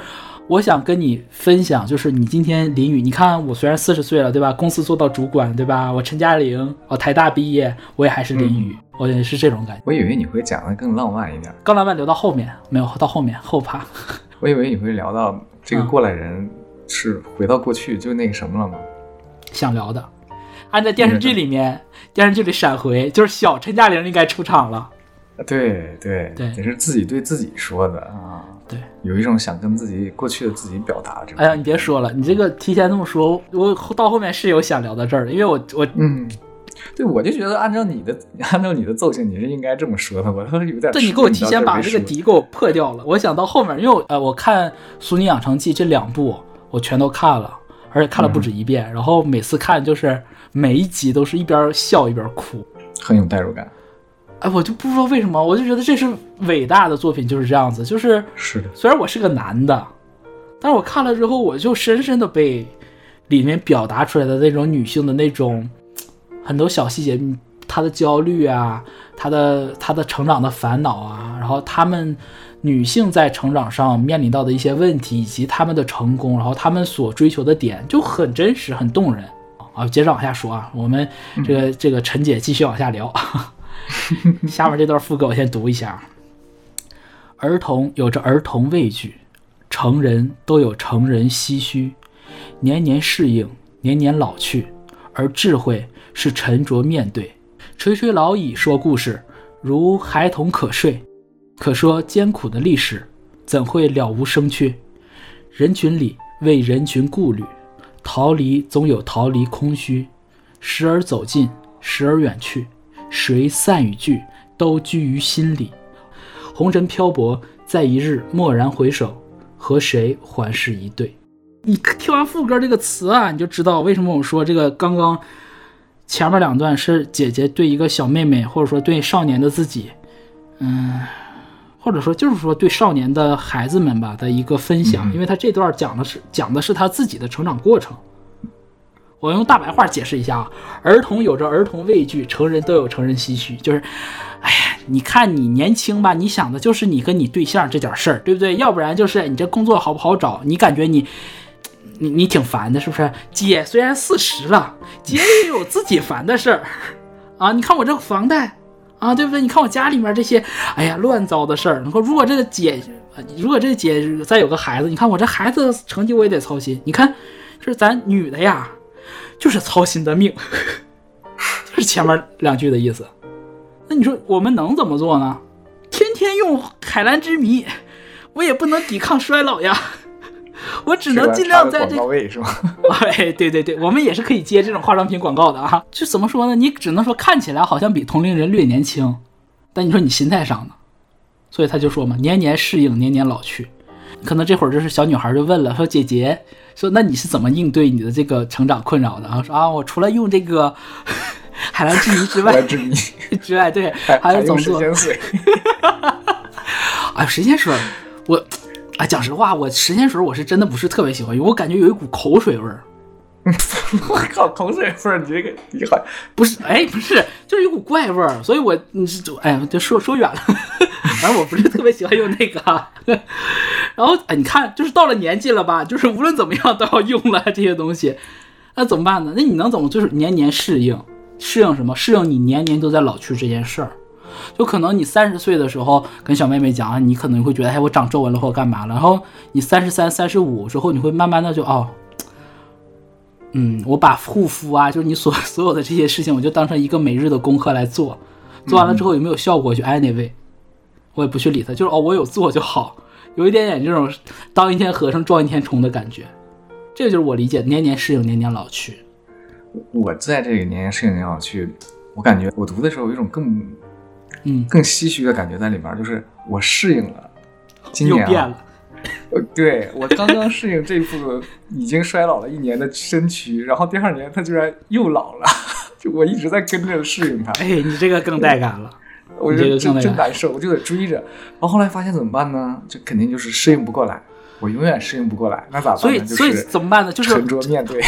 我想跟你分享，就是你今天淋雨，你看我虽然四十岁了，对吧？公司做到主管，对吧？我陈嘉玲，我台大毕业，我也还是淋雨，我也是这种感觉。我以为你会讲的更浪漫一点，更浪漫留到后面，没有到后面后怕。我以为你会聊到这个嗯过来人是回到过去就那个什么了吗？想聊的。按在电视剧里面，电视剧里闪回就是小陈嘉玲应该出场了。对对对也是自己对自己说的啊。对，有一种想跟自己过去的自己表达。哎呀，你别说了，你这个提前这么说，我到后面是有想聊到这儿的，因为我我嗯，对，我就觉得按照你的按照你的奏性，你是应该这么说的。我说有点，对你给我提前把这个底给我破掉了。我想到后面，因为我呃，我看《俗女养成记》这两部我全都看了，而且看了不止一遍，然后每次看就是每一集都是一边笑一边哭。很有代入感。哎，我就不知道为什么，我就觉得这是伟大的作品，就是这样子。就是是的，虽然我是个男的，但是我看了之后，我就深深的被里面表达出来的那种女性的那种很多小细节，嗯她的焦虑啊，她的她的成长的烦恼啊，然后她们女性在成长上面临到的一些问题，以及她们的成功，然后她们所追求的点，就很真实，很动人啊。接着往下说啊，我们这个这个陈姐继续往下聊。下面这段副歌我先读一下。儿童有着儿童畏惧，成人都有成人唏嘘，年年适应，年年老去，而智慧是沉着面对。垂垂老矣说故事，如孩童可睡，可说艰苦的历史，怎会了无生趣？人群里为人群顾虑，逃离总有逃离空虚，时而走近，时而远去，谁散与聚，都居于心里。红尘漂泊，在一日蓦然回首，和谁还是一对？你听完副歌这个词啊，你就知道为什么我说这个刚刚前面两段是姐姐对一个小妹妹，或者说对少年的自己，嗯，或者说就是说对少年的孩子们吧的一个分享，因为他这段讲的是讲的是他自己的成长过程。我用大白话解释一下啊，儿童有着儿童畏惧，成人都有成人唏嘘，就是，哎呀，你看你年轻吧，你想的就是你跟你对象这点事儿，对不对？要不然就是你这工作好不好找，你感觉你。你你挺烦的，是不是？姐虽然四十了，姐也有自己烦的事儿啊。你看我这房贷啊，对不对？你看我家里面这些，哎呀，乱糟的事儿。你说如果这个姐，如果这个姐再有个孩子，你看我这孩子成绩我也得操心。你看，这咱女的呀，就是操心的命，就是前面两句的意思。那你说我们能怎么做呢？天天用海蓝之谜，我也不能抵抗衰老呀。我只能尽量在这广告位是吗？哎，对对对，我们也是可以接这种化妆品广告的啊。就怎么说呢？你只能说看起来好像比同龄人略年轻，但你说你心态上呢？所以他就说嘛，年年适应，年年老去。可能这会儿就是小女孩就问了，说姐姐，说那你是怎么应对你的这个成长困扰的啊？说啊，我除了用这个 海蓝之谜之外，之谜 之外，对，还有总做。哎，神仙水，我。啊，讲实话，我神仙水我是真的不是特别喜欢用，我感觉有一股口水味儿。我靠，口水味儿，你这个你好！不是，哎，不是，就是有股怪味儿，所以我你是哎呀，就说说远了。反正我不是特别喜欢用那个。然后哎，你看，就是到了年纪了吧，就是无论怎么样都要用了这些东西，那怎么办呢？那你能怎么就是年年适应？适应什么？适应你年年都在老去这件事儿。就可能你三十岁的时候跟小妹妹讲啊，你可能会觉得哎，我长皱纹了或干嘛了。然后你三十三、三十五之后，你会慢慢的就哦，嗯，我把护肤啊，就是你所 所有的这些事情，我就当成一个每日的功课来做。做完了之后有没有效果就 anyway，我也不去理它，就是哦，我有做就好，有一点点这种当一天和尚撞一天钟的感觉。这个就是我理解年年适应，年年老去。我在这个年年适应，年年老去，我感觉我读的时候有一种更。嗯，更唏嘘的感觉在里面，就是我适应了，今年又变了。呃，对我刚刚适应这副已经衰老了一年的身躯，然后第二年他居然又老了，就我一直在跟着适应他。哎，你这个更带感了，我就真真难受，我就得追着。然后后来发现怎么办呢？就肯定就是适应不过来，我永远适应不过来，那咋办？所以所以怎么办呢？就是沉着面对。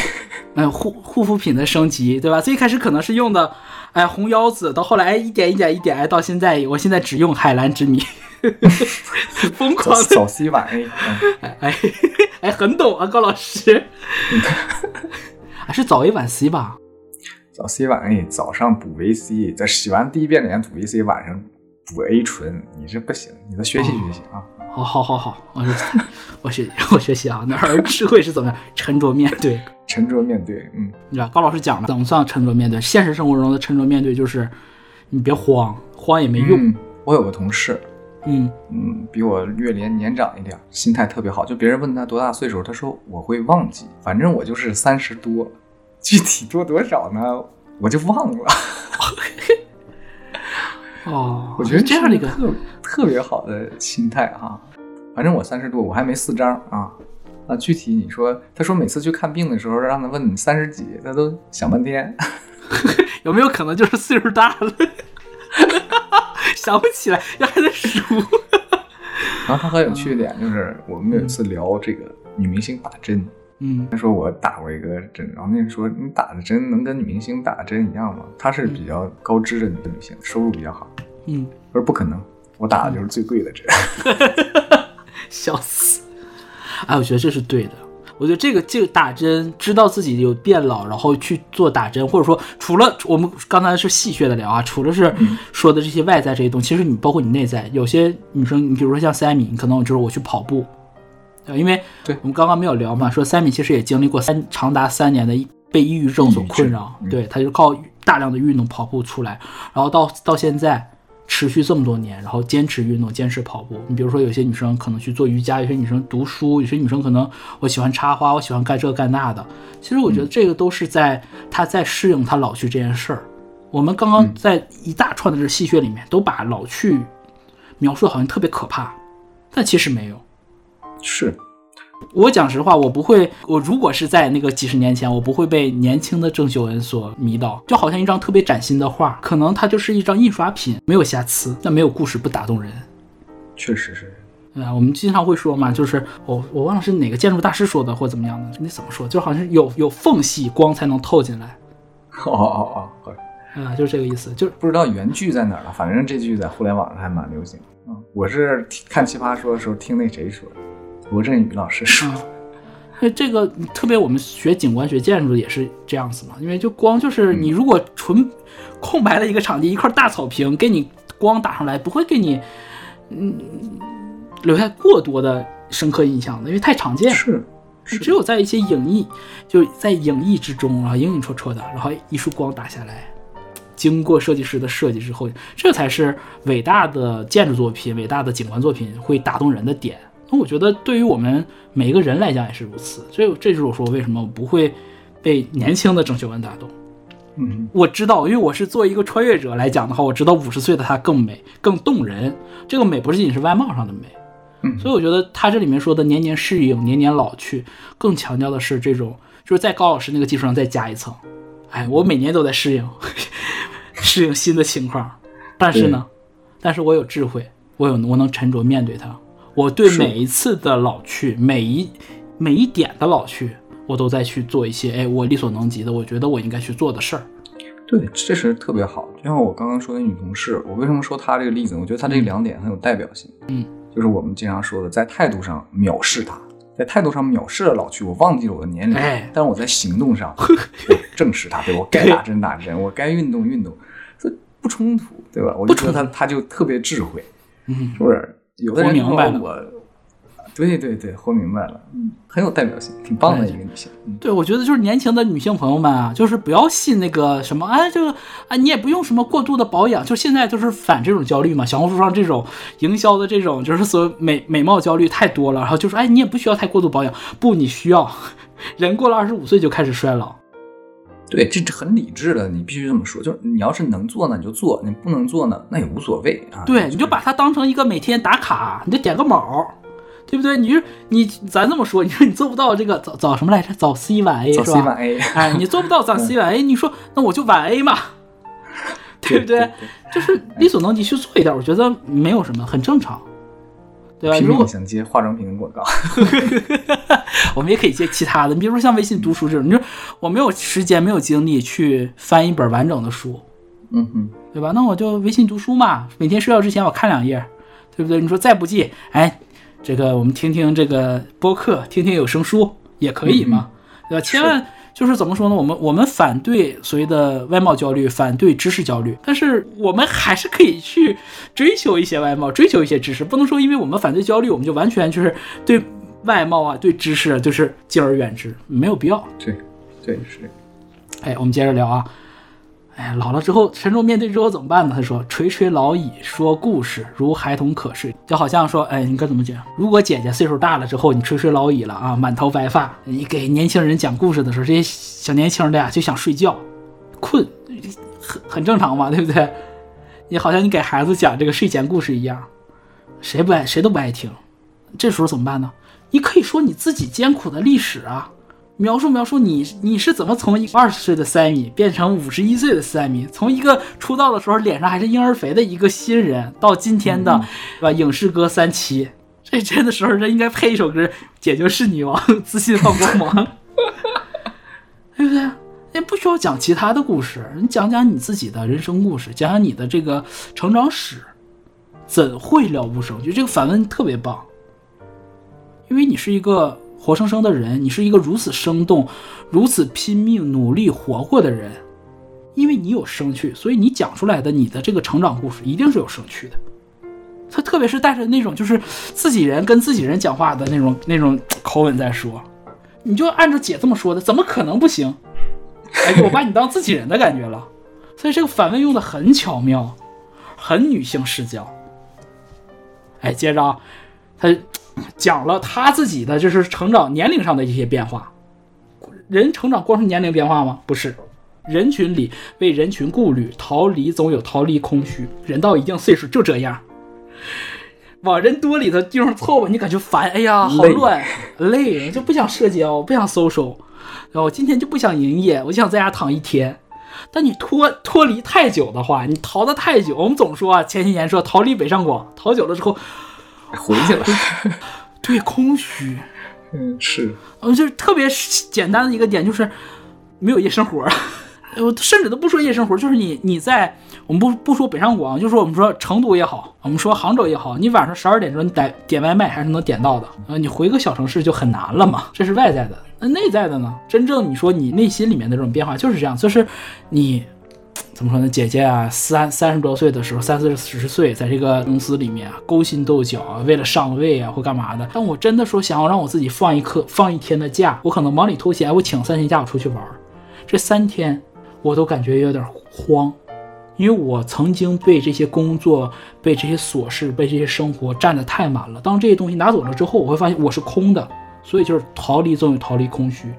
哎，护护肤品的升级，对吧？最开始可能是用的。哎，红腰子到后来哎，一点一点一点哎，到现在我现在只用海蓝之谜，疯狂早 C 晚 A，哎哎哎，很懂啊，高老师，还是早 A 晚 C 吧？早 C 晚 A，早上补维 C，在洗完第一遍脸补维 C，晚上补 A 醇，你这不行，你得学习学习啊！好好好好，我我学 我学习啊，那儿智慧是怎么样？沉着面对。沉着面对，嗯，你知道高老师讲了，怎么算沉着面对？现实生活中的沉着面对就是，你别慌，慌也没用。我有个同事，嗯嗯，比我略年年长一点，心态特别好。就别人问他多大岁数，他说我会忘记，反正我就是三十多，具体多多少呢，我就忘了。哦，我觉得这样的一个特特别好的心态哈。反正我三十多，我还没四张啊。啊，具体你说，他说每次去看病的时候，让他问你三十几，他都想半天，有没有可能就是岁数大了，想不起来，要还在数。然后他很有趣的点就是，我们有一次聊这个女明星打针，嗯，他说我打过一个针，然后那人说你打的针能跟女明星打的针一样吗？她是比较高知的女女性，收入比较好，嗯，他说不可能，我打的就是最贵的针，笑死。哎，我觉得这是对的。我觉得这个这个打针，知道自己有变老，然后去做打针，或者说除了我们刚才是戏谑的聊啊，除了是说的这些外在这些东西，其实你包括你内在，有些女生，你比如说像三米，你可能就是我去跑步，对，因为对我们刚刚没有聊嘛，说三米其实也经历过三长达三年的被抑郁症所困扰，对，他就靠大量的运动跑步出来，然后到到现在持续这么多年，然后坚持运动，坚持跑步。你比如说，有些女生可能去做瑜伽，有些女生读书，有些女生可能我喜欢插花，我喜欢干这干那的。其实我觉得这个都是在她在适应她老去这件事儿。我们刚刚在一大串的这戏谑里面，都把老去描述的好像特别可怕，但其实没有。是，我讲实话，我不会，我如果是在那个几十年前，我不会被年轻的郑秀文所迷倒，就好像一张特别崭新的画，可能它就是一张印刷品，没有瑕疵，但没有故事不打动人。确实是。对啊，我们经常会说嘛，就是我我忘了是哪个建筑大师说的，或怎么样的，你怎么说？就好像有有缝隙，光才能透进来。哦哦哦，好啊，就是这个意思，就是不知道原句在哪儿了，反正这句在互联网上还蛮流行。嗯，我是看奇葩说的时候听那谁说的，罗振宇老师说。那这个特别，我们学景观学建筑也是这样子嘛，因为就光就是你如果纯空白的一个场地，一块大草坪，给你光打上来，不会给你嗯留下过多的深刻印象的，因为太常见。是，是只有在一些影艺，就在影艺之中，然后影影绰绰的，然后一束光打下来，经过设计师的设计之后，这才是伟大的建筑作品、伟大的景观作品会打动人的点。那我觉得对于我们每一个人来讲也是如此。所以这就是我说为什么我不会被年轻的郑秀文打动。嗯，我知道，因为我是作为一个穿越者来讲的话，我知道五十岁的她更美、更动人。这个美不是仅仅是外貌上的美，嗯所以我觉得他这里面说的年年适应、年年老去，更强调的是这种，就是在高老师那个基础上再加一层。哎，我每年都在适应，适应新的情况，但是呢，但是我有智慧，我有我能沉着面对它。我对每一次的老去，每一每一点的老去，我都在去做一些哎，我力所能及的，我觉得我应该去做的事儿。对，这是特别好。就像我刚刚说的女同事，我为什么说她这个例子？我觉得她这两点很有代表性。嗯，就是我们经常说的，在态度上藐视她，在态度上藐视了老去，我忘记了我的年龄，哎但是我在行动上 我正视它，对我该打针打针，我该运动运动，这不冲突，对吧？我就觉得她她就特别智慧，嗯是不是？有的人活明白了我，对对对，活明白了，嗯，很有代表性，挺棒的一个女性。嗯，对，我觉得就是年轻的女性朋友们啊，就是不要信那个什么，哎，这个啊，你也不用什么过度的保养，就现在就是反这种焦虑嘛。小红书上这种营销的这种，就是所谓美美貌焦虑太多了，然后就说，哎，你也不需要太过度保养，不，你需要，人过了二十五岁就开始衰老。对，这这很理智的，你必须这么说。就是你要是能做呢，你就做；你不能做呢，那也无所谓啊。对，你就把它当成一个每天打卡，你就点个卯，对不对？你就你咱这么说，你说你做不到这个早早什么来着？早 C 晚 A 是吧早 C？晚 A，哎，你做不到早 C 晚 A，你说那我就晚 A 嘛，对不对？就是力所能及去做一点，我觉得没有什么，很正常，对吧？拼如果命想接化妆品的广告，我们也可以接其他的，你比如说像微信读书这种，你说我没有时间、没有精力去翻一本完整的书，嗯哼，对吧？那我就微信读书嘛，每天睡觉之前我看两页，对不对？你说再不济，哎，这个我们听听这个播客，听听有声书也可以嘛，对吧？千万就是怎么说呢？我们我们反对所谓的外貌焦虑，反对知识焦虑，但是我们还是可以去追求一些外貌，追求一些知识，不能说因为我们反对焦虑，我们就完全就是对外貌啊、对知识啊就是敬而远之，没有必要。对，对是。哎，我们接着聊啊。哎，老了之后沉重面对之后怎么办呢？他说：“垂垂老矣，说故事如孩童可睡。”就好像说，哎，你该怎么讲？如果姐姐岁数大了之后，你垂垂老矣了啊，满头白发，你给年轻人讲故事的时候，这些小年轻的呀就想睡觉，困，很很正常嘛，对不对？你好像你给孩子讲这个睡前故事一样，谁不爱谁都不爱听。这时候怎么办呢？你可以说你自己艰苦的历史啊，描述描述你你是怎么从一个二十岁的塞米变成五十一岁的塞米，从一个出道的时候脸上还是婴儿肥的一个新人，到今天的，对吧？影视歌三期，这真的时候这应该配一首歌，姐就是女王，自信放光芒，对不对？也不需要讲其他的故事，你讲讲你自己的人生故事，讲讲你的这个成长史，怎会了无生趣？这个反问特别棒，因为你是一个活生生的人，你是一个如此生动、如此拼命努力活过的人，因为你有生趣，所以你讲出来的你的这个成长故事一定是有生趣的。他特别是带着那种就是自己人跟自己人讲话的那种那种口吻在说，你就按照姐这么说的，怎么可能不行？哎，我把你当自己人的感觉了，所以这个反问用的很巧妙，很女性视角。哎，接着啊，他讲了他自己的就是成长年龄上的一些变化。人成长光是年龄变化吗？不是，人群里为人群顾虑，逃离总有逃离空虚。人到一定岁数就这样，往人多里头地方凑吧，你感觉烦，哎呀，好累乱，累，就不想社交，不想 social。然后今天就不想营业，我就想在家躺一天。但你脱脱离太久的话，你逃得太久，我们总说啊，前些年说逃离北上广，逃久了之后，回去了。对空虚，嗯，是，呃，就是特别简单的一个点，就是没有夜生活。我甚至都不说夜生活，就是你你在我们不不说北上广，就说我们说成都也好，我们说杭州也好，你晚上十二点钟你点点外卖还是能点到的。呃，你回个小城市就很难了嘛，这是外在的。那内在的呢？真正你说你内心里面的这种变化就是这样，就是你怎么说呢？姐姐啊，三三十多岁的时候，三四十岁，在这个公司里面啊，勾心斗角啊，为了上位啊或干嘛的。但我真的说想要让我自己放一刻放一天的假，我可能忙里偷闲，我请三天假我出去玩儿，这三天我都感觉有点慌，因为我曾经被这些工作、被这些琐事、被这些生活占得太满了。当这些东西拿走了之后，我会发现我是空的，所以就是逃离总有逃离空虚。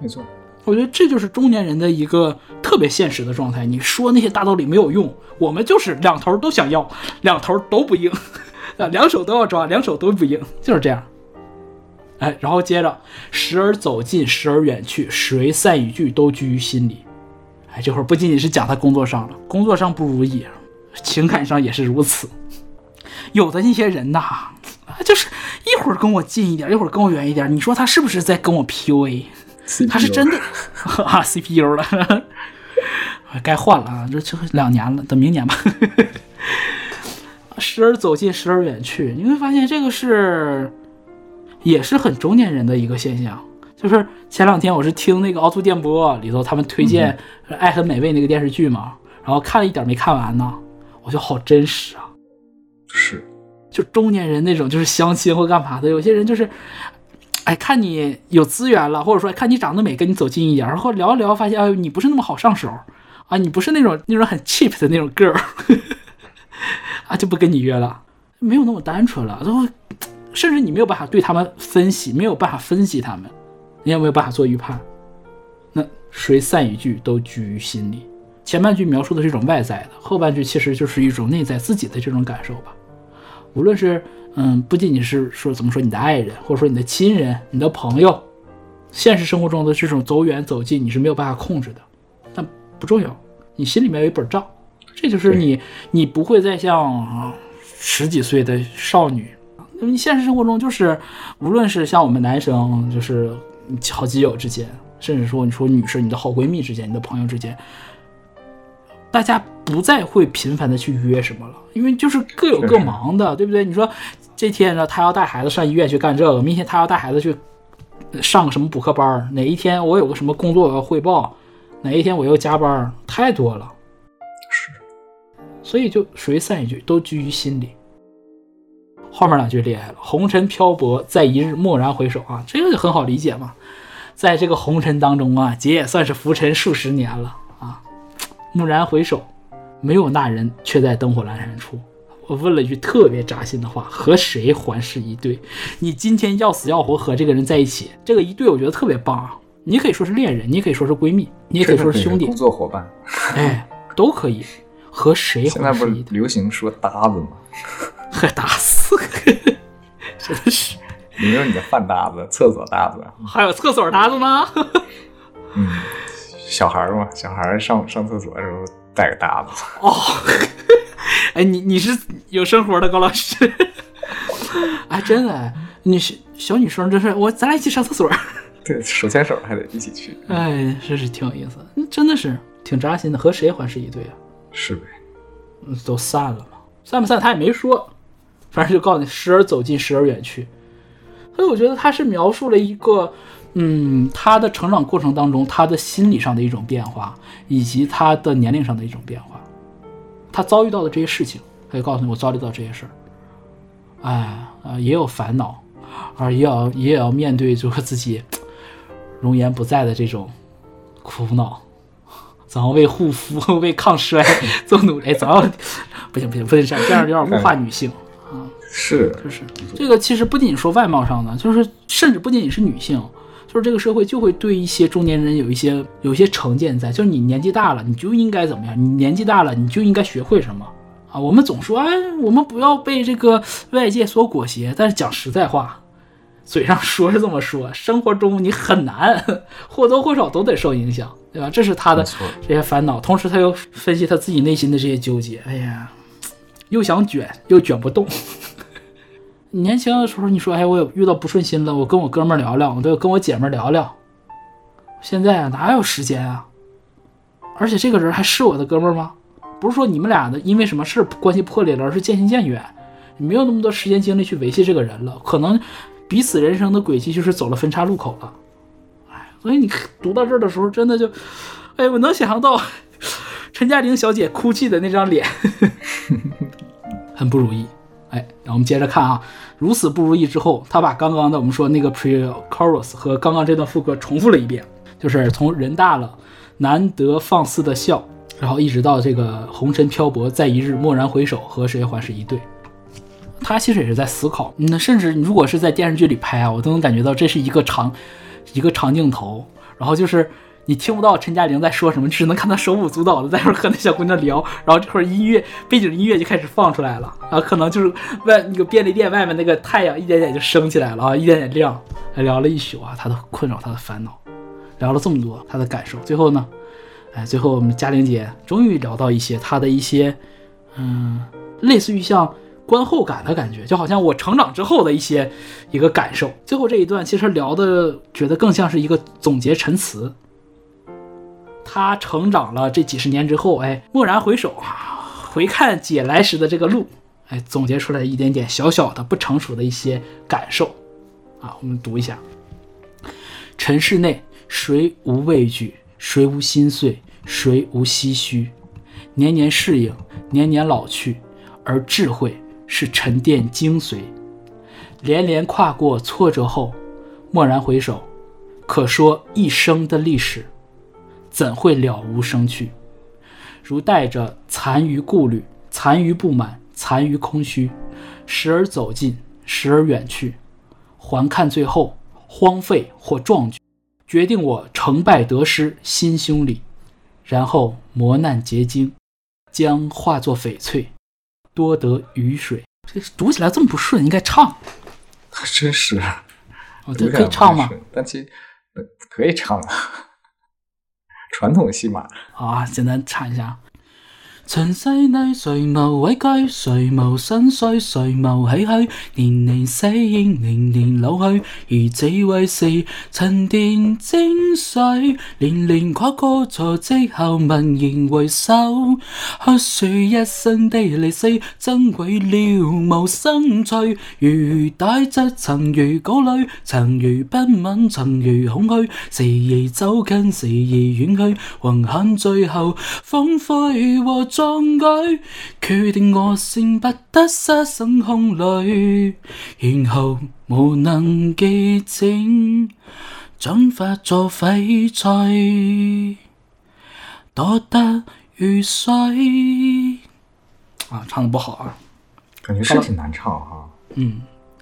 没错。我觉得这就是中年人的一个特别现实的状态。你说那些大道理没有用，我们就是两头都想要，两头都不硬，啊，两手都要抓，两手都不硬，就是这样。哎，然后接着，时而走近，时而远去，谁散与聚都居于心里。哎，这会儿不仅仅是讲他工作上了，工作上不如意，情感上也是如此。有的那些人呐，就是一会儿跟我近一点，一会儿跟我远一点，你说他是不是在跟我 PUA？他是真的。啊，CPU 了，该换了啊，这就两年了，等明年吧。时而走近，时而远去，你会发现这个是，也是很中年人的一个现象。就是前两天我是听那个凹凸电波里头他们推荐《爱很美味》那个电视剧嘛，然后看了一点没看完呢，我就好真实啊，是，就中年人那种就是相亲或干嘛的，有些人就是，哎，看你有资源了，或者说看你长得美，跟你走近一点，然后聊一聊，发现哎，你不是那么好上手啊，你不是那种那种很 cheap 的那种 girl，啊，就不跟你约了，没有那么单纯了，都甚至你没有办法对他们分析，没有办法分析他们，你也没有办法做预判。那谁散一句都居于心里。前半句描述的是一种外在的，后半句其实就是一种内在自己的这种感受吧。无论是嗯，不仅仅是说怎么说你的爱人，或者说你的亲人、你的朋友，现实生活中的这种走远走近，你是没有办法控制的。但不重要，你心里面有一本账，这就是你，你不会再像啊十几岁的少女。你现实生活中就是，无论是像我们男生，就是好基友之间，甚至说你说女士、你的好闺蜜之间、你的朋友之间，大家不再会频繁的去约什么了，因为就是各有各忙的，对不对？你说这天呢，他要带孩子上医院去干这个，明天他要带孩子去上什么补课班，哪一天我有个什么工作要汇报，哪一天我又加班，太多了。是，所以就谁散一句都居于心里。后面两句厉害了，红尘漂泊，在一日蓦然回首啊，这个就很好理解嘛。在这个红尘当中啊，姐也算是浮沉数十年了啊。蓦然回首，没有那人，却在灯火阑珊处。我问了一句特别扎心的话：和谁环视一对？你今天要死要活和这个人在一起，这个一对我觉得特别棒啊。你可以说是恋人，你也可以说是闺蜜，你也可以说是兄弟工，作伙伴。哎，都可以。和谁现在不是还是一对？流行说搭子吗？还打死，真的是。有没有你的饭搭子、厕所搭子？还有厕所搭子吗？嗯，小孩嘛，小孩上上厕所的时候带个搭子。哦，哎，你你是有生活的高老师，哎，真的哎，你是小女生，真是我，咱俩一起上厕所。对，手牵手还得一起去。哎，这是挺有意思真的是挺扎心的。和谁还是一对啊？是呗？嗯都散了嘛？散不散他也没说，反正就告诉你时而走近，时而远去。所以我觉得他是描述了一个，嗯，他的成长过程当中，他的心理上的一种变化，以及他的年龄上的一种变化。他遭遇到的这些事情，他就告诉你我遭遇到这些事儿，哎啊，也有烦恼，而也要也要面对就是自己容颜不在的这种苦恼。怎么为护肤、为抗衰 做努力，怎么不行不行，不能这样，这样有点物化女性啊。是就是这个，其实不仅仅说外貌上的，就是甚至不仅仅是女性，就是这个社会就会对一些中年人有一些有一些成见在，就是你年纪大了，你就应该怎么样？你年纪大了，你就应该学会什么啊？我们总说，哎，我们不要被这个外界所裹挟，但是讲实在话，嘴上说是这么说，生活中你很难，或多或少都得受影响，对吧？这是他的这些烦恼，同时他又分析他自己内心的这些纠结，哎呀，又想卷又卷不动。年轻的时候，你说，哎，我有遇到不顺心了，我跟我哥们聊聊，我都跟我姐们聊聊。现在，哪有时间啊？而且这个人还是我的哥们吗？不是说你们俩的因为什么事关系破裂了，而是渐行渐远，你没有那么多时间精力去维系这个人了，可能彼此人生的轨迹就是走了分叉路口了。哎，所以你读到这儿的时候，真的就，哎，我能想象到陈嘉玲小姐哭泣的那张脸，很不如意。哎，然后我们接着看啊，如此不如意之后，他把刚刚的我们说那个 pre-chorus 和刚刚这段副歌重复了一遍，就是从人大了，难得放肆的笑，然后一直到这个红尘漂泊，在一日蓦然回首，和谁还是一对。他其实也是在思考，那甚至如果是在电视剧里拍啊，我都能感觉到这是一个长一个长镜头，然后就是你听不到陈嘉玲在说什么，只能看她手舞足蹈的在那和那小姑娘聊，然后这会儿音乐背景音乐就开始放出来了，然后可能就是外那个便利店外面那个太阳一点点就升起来了啊，一点点亮，聊了一宿啊，她的困扰，她的烦恼，聊了这么多她的感受，最后呢，哎，最后我们嘉玲姐终于聊到一些她的一些，嗯，类似于像。观后感的感觉，就好像我成长之后的一些一个感受。最后这一段其实聊的，觉得更像是一个总结陈词。他成长了这几十年之后，哎，蓦然回首，回看姐来时的这个路，哎，总结出来一点点小小的不成熟的一些感受。啊，我们读一下：尘世内谁无畏惧，谁无心碎，谁无唏嘘？年年适应，年年老去，而智慧。是沉淀精髓，连连跨过挫折后，蓦然回首，可说一生的历史，怎会了无生趣？如带着残余顾虑、残余不满、残余空虚，时而走近，时而远去，环看最后，荒废或壮举，决定我成败得失心胸里，然后磨难结晶，将化作翡翠。多得雨水，这读起来这么不顺，应该唱。还 真是，哦，这可以唱吗？但其实可以唱啊，传统戏码。啊，简单唱一下。尘世内谁无畏惧，谁无心碎，谁无唏嘘？年年死，年年老去，而只为是沉淀精髓。连连跨过挫折后，蓦然回首，喝水一生的离死，珍贵了无生趣。如带着曾如高垒，曾如不稳，曾如空虚。时而走近，时而远去，云看最后风灰和壮举，决定我先不得失心空里，然后无能结晶，转化作翡翠，多得如水。啊，唱的不好啊。感觉是挺难唱哈。嗯，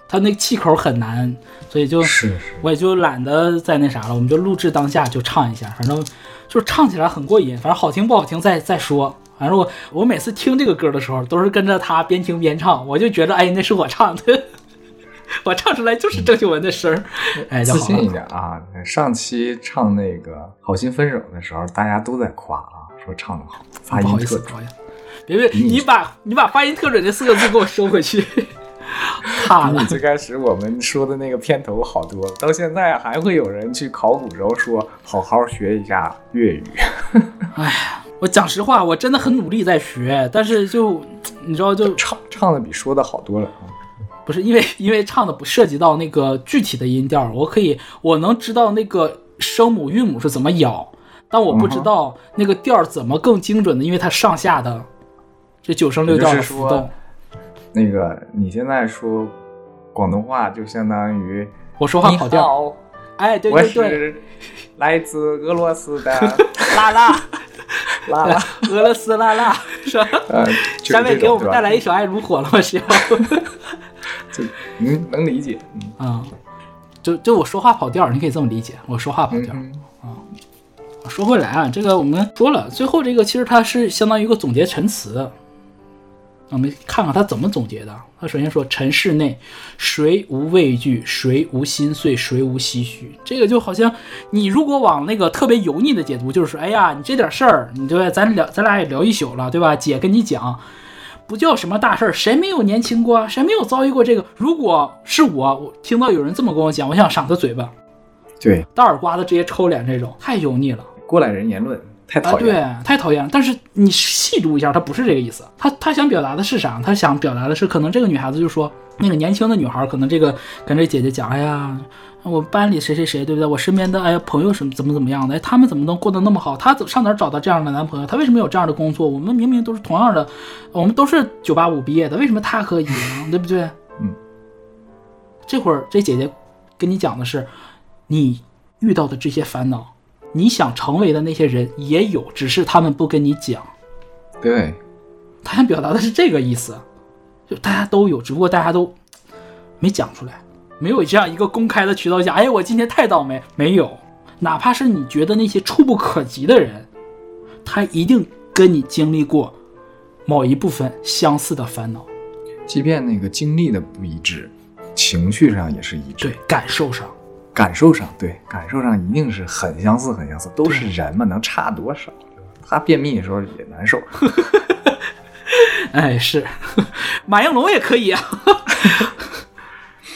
他那气口很难，所以就是是，我也就懒得再那啥了，我们就录制当下就唱一下，反正就是唱起来很过瘾，反正好听不好听再再说。反正我我每次听这个歌的时候，都是跟着他边听边唱，我就觉得哎，那是我唱的，我唱出来就是郑秀文的声儿，哎，自信一了。点啊！上期唱那个《好心分手》的时候，大家都在夸啊，说唱的好，发音特准。别别，你把你把发音特准这四个字给我收回去，怕你。最开始我们说的那个片头好多，到现在还会有人去考古时候说好好学一下粤语。哎呀，我讲实话，我真的很努力在学，但是就你知道就唱唱的比说的好多了啊！不是因为因为唱的不涉及到那个具体的音调，我可以我能知道那个声母韵母是怎么咬，但我不知道那个调怎么更精准的，因为它上下的这九声六调的浮动。那个你现在说广东话，就相当于我说话你跑调，好，哎，对我对对，是来自俄罗斯的 拉拉，拉拉，俄罗斯拉拉 是吧？下面给我们带来一首《爱如火》了吗？是要就能能理解，嗯啊，就就我说话跑调，你可以这么理解，我说话跑调儿。嗯说回来啊，这个我们说了，最后这个其实它是相当于一个总结陈词。我们看看他怎么总结的。他首先说：“尘世内，谁无畏惧？谁无心碎？谁无唏嘘？”这个就好像你如果往那个特别油腻的解读，就是说：“哎呀，你这点事儿，你对吧？咱聊，咱俩也聊一宿了，对吧？姐跟你讲，不叫什么大事儿，谁没有年轻过啊？谁没有遭遇过这个？如果是我，我听到有人这么跟我讲，我想赏他嘴巴，对，大耳刮子直接抽脸，这种太油腻了。”过来人言论太啊，讨厌，对，太讨厌了。但是你细读一下，他不是这个意思。他他想表达的是啥？他想表达的是，可能这个女孩子就说，那个年轻的女孩，可能这个跟这姐姐讲，哎呀，我班里谁谁谁，对不对？我身边的哎呀朋友什么怎么怎么样的，哎，他们怎么能过得那么好？他怎上哪找到这样的男朋友？他为什么有这样的工作？我们明明都是同样的，我们都是九八五毕业的，为什么他可以呢？对不对？嗯。这会儿这姐姐跟你讲的是，你遇到的这些烦恼。你想成为的那些人也有，只是他们不跟你讲。对，他想表达的是这个意思，就大家都有，只不过大家都没讲出来，没有这样一个公开的渠道讲。哎，我今天太倒霉，没有。哪怕是你觉得那些触不可及的人，他一定跟你经历过某一部分相似的烦恼，即便那个经历的不一致，情绪上也是一致。对，感受上。感受上，对感受上一定是很相似，很相似，都是人嘛，能差多少？他便秘的时候也难受。哎，是，马应龙也可以啊。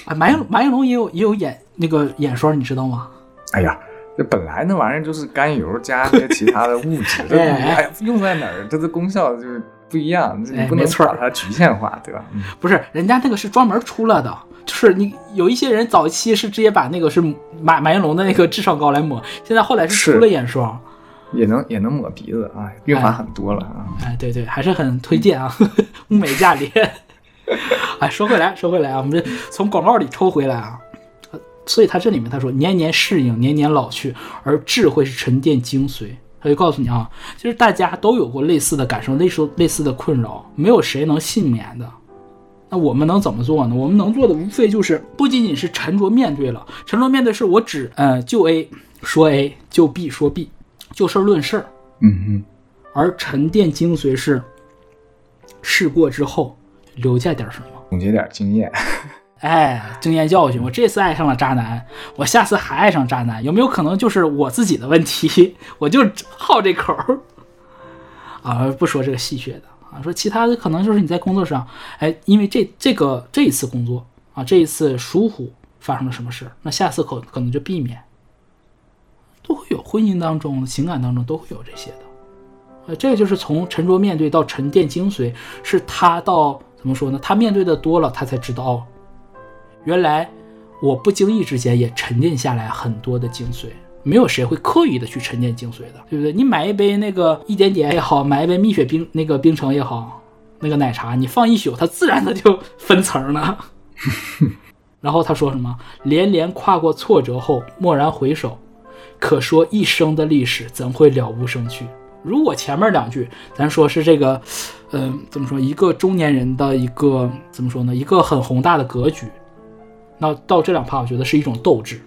啊，马应马应龙也有也有眼那个眼霜，你知道吗？哎呀，这本来那玩意儿就是甘油加些其他的物质，这哎呀用在哪儿，它的功效就是不一样，你不能把它局限化，对吧？嗯、不是，人家那个是专门出了的。就是你有一些人早期是直接把那个是马马应龙的那个智商膏来抹，现在后来是出了眼霜，也能也能抹鼻子啊，用法很多了啊。哎，对对，还是很推荐啊，物美价廉。哎，说回来，说回来啊，我们这从广告里抽回来啊，所以他这里面他说年年适应，年年老去，而智慧是沉淀精髓。他就告诉你啊，其实大家都有过类似的感受，类似类似的困扰，没有谁能幸免的。那我们能怎么做呢？我们能做的无非就是不仅仅是沉着面对了，沉着面对是我只呃就 A 说 A，就 B 说 B，就事论事儿。嗯哼。而沉淀精髓是事过之后留下点什么，总结点经验。哎，经验教训。我这次爱上了渣男，我下次还爱上渣男，有没有可能就是我自己的问题？我就好这口儿啊！不说这个戏谑的。啊，说其他的可能就是你在工作上，哎，因为这这个这一次工作啊，这一次疏忽发生了什么事，那下次可可能就避免，都会有婚姻当中、情感当中都会有这些的，呃，这个就是从沉着面对到沉淀精髓，是他到怎么说呢？他面对的多了，他才知道，原来我不经意之间也沉淀下来很多的精髓。没有谁会刻意的去沉淀精髓的，对不对？你买一杯那个一点点也好，买一杯蜜雪冰那个冰城也好，那个奶茶你放一宿，它自然的就分层了。然后他说什么？连连跨过挫折后，蓦然回首，可说一生的历史怎会了无生趣？如果前面两句咱说是这个，嗯，怎么说？一个中年人的一个怎么说呢？一个很宏大的格局。那到这两趴，我觉得是一种斗志。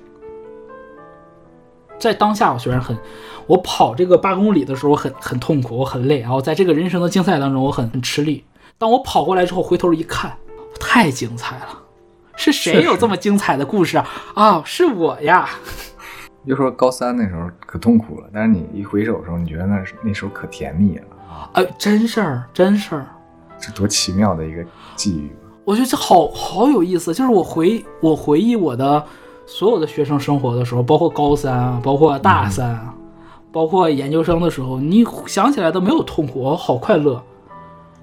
在当下，我虽然很，我跑这个八公里的时候很很痛苦，我很累，然后在这个人生的竞赛当中，我很很吃力。当我跑过来之后，回头一看，太精彩了！是谁有这么精彩的故事啊？啊，是我呀！就说高三那时候可痛苦了，但是你一回首的时候，你觉得那那时候可甜蜜了啊！哎，真事儿，真事儿，这多奇妙的一个际遇！我觉得这好好有意思，就是我回我回忆我的。所有的学生生活的时候，包括高三啊，包括大三啊，包括研究生的时候，你想起来都没有痛苦，好快乐。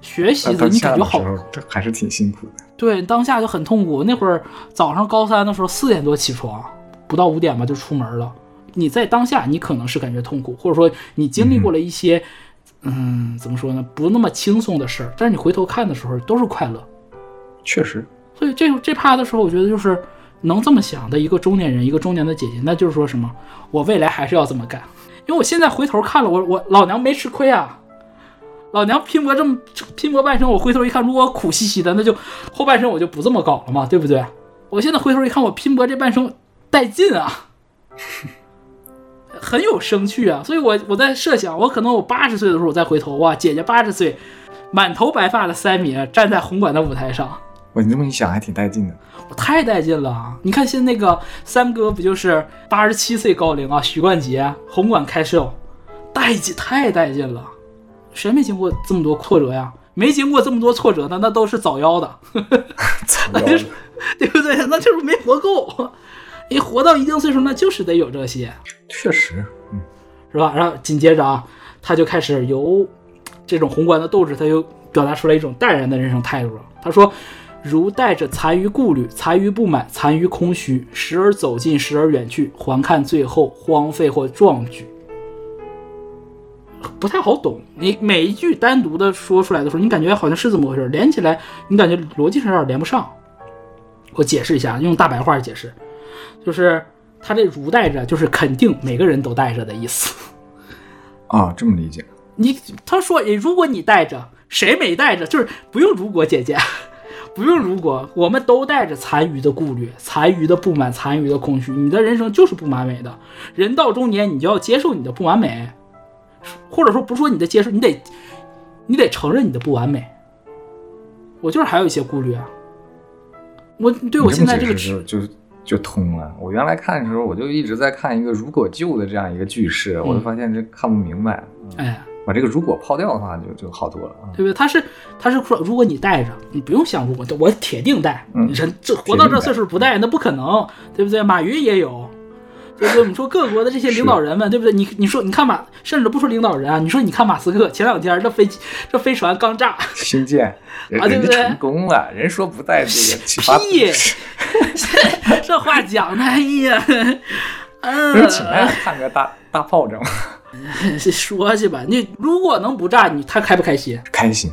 学习的你感觉好，这还是挺辛苦的。对，当下就很痛苦。那会儿早上高三的时候四点多起床，不到五点吧就出门了。你在当下你可能是感觉痛苦，或者说你经历过了一些，嗯，怎么说呢，不那么轻松的事儿。但是你回头看的时候都是快乐。确实。所以这这趴的时候，我觉得就是。能这么想的一个中年人，一个中年的姐姐，那就是说什么？我未来还是要这么干，因为我现在回头看了，我我老娘没吃亏啊，老娘拼搏这么拼搏半生，我回头一看，如果苦兮兮的，那就后半生我就不这么搞了嘛，对不对？我现在回头一看，我拼搏这半生带劲啊，很有生趣啊，所以我我在设想，我可能我八十岁的时候我再回头，哇，姐姐八十岁，满头白发的三米站在红馆的舞台上。我你这么一想还挺带劲的。我太带劲了！你看现在那个三哥不就是八十七岁高龄啊？许冠杰红馆开售，带劲太带劲了！谁没经过这么多挫折呀？没经过这么多挫折的，那都是早夭的，操那就是对不对？那就是没活够。你活到一定岁数，那就是得有这些，确实，嗯，是吧？然后紧接着啊，他就开始由这种宏观的斗志，他就表达出来一种淡然的人生态度了。他说。如带着残余顾虑、残余不满、残余空虚，时而走近，时而远去，还看最后荒废或壮举，不太好懂。你每一句单独的说出来的时候，你感觉好像是这么回事，连起来你感觉逻辑上有点连不上。我解释一下，用大白话解释，就是他这“如带着”就是肯定每个人都带着的意思。啊，这么理解。你他说，如果你带着，谁没带着？就是不用如果姐姐。不用，如果我们都带着残余的顾虑、残余的不满、残余的空虚，你的人生就是不完美的。人到中年，你就要接受你的不完美，或者说不说你的接受，你得你得承认你的不完美。我就是还有一些顾虑啊。我对我现在这个就就就通了。我原来看的时候，我就一直在看一个如果就的这样一个句式，我就发现这看不明白。哎。把这个如果抛掉的话，就就好多了，对不对？他是他是说，如果你带着，你不用想如果，我铁定带。人这活到这岁数不带，那不可能，对不对？马云也有，对不对？你说各国的这些领导人们，对不对？你你说你看马，甚至不说领导人啊，你说你看马斯克前两天这飞机这飞船刚炸，新建啊，对不对？成功了，人说不带 这个屁，这话讲的，哎呀，嗯，请来看个大大炮仗。说去吧，你如果能不炸，你他开不开心？开心，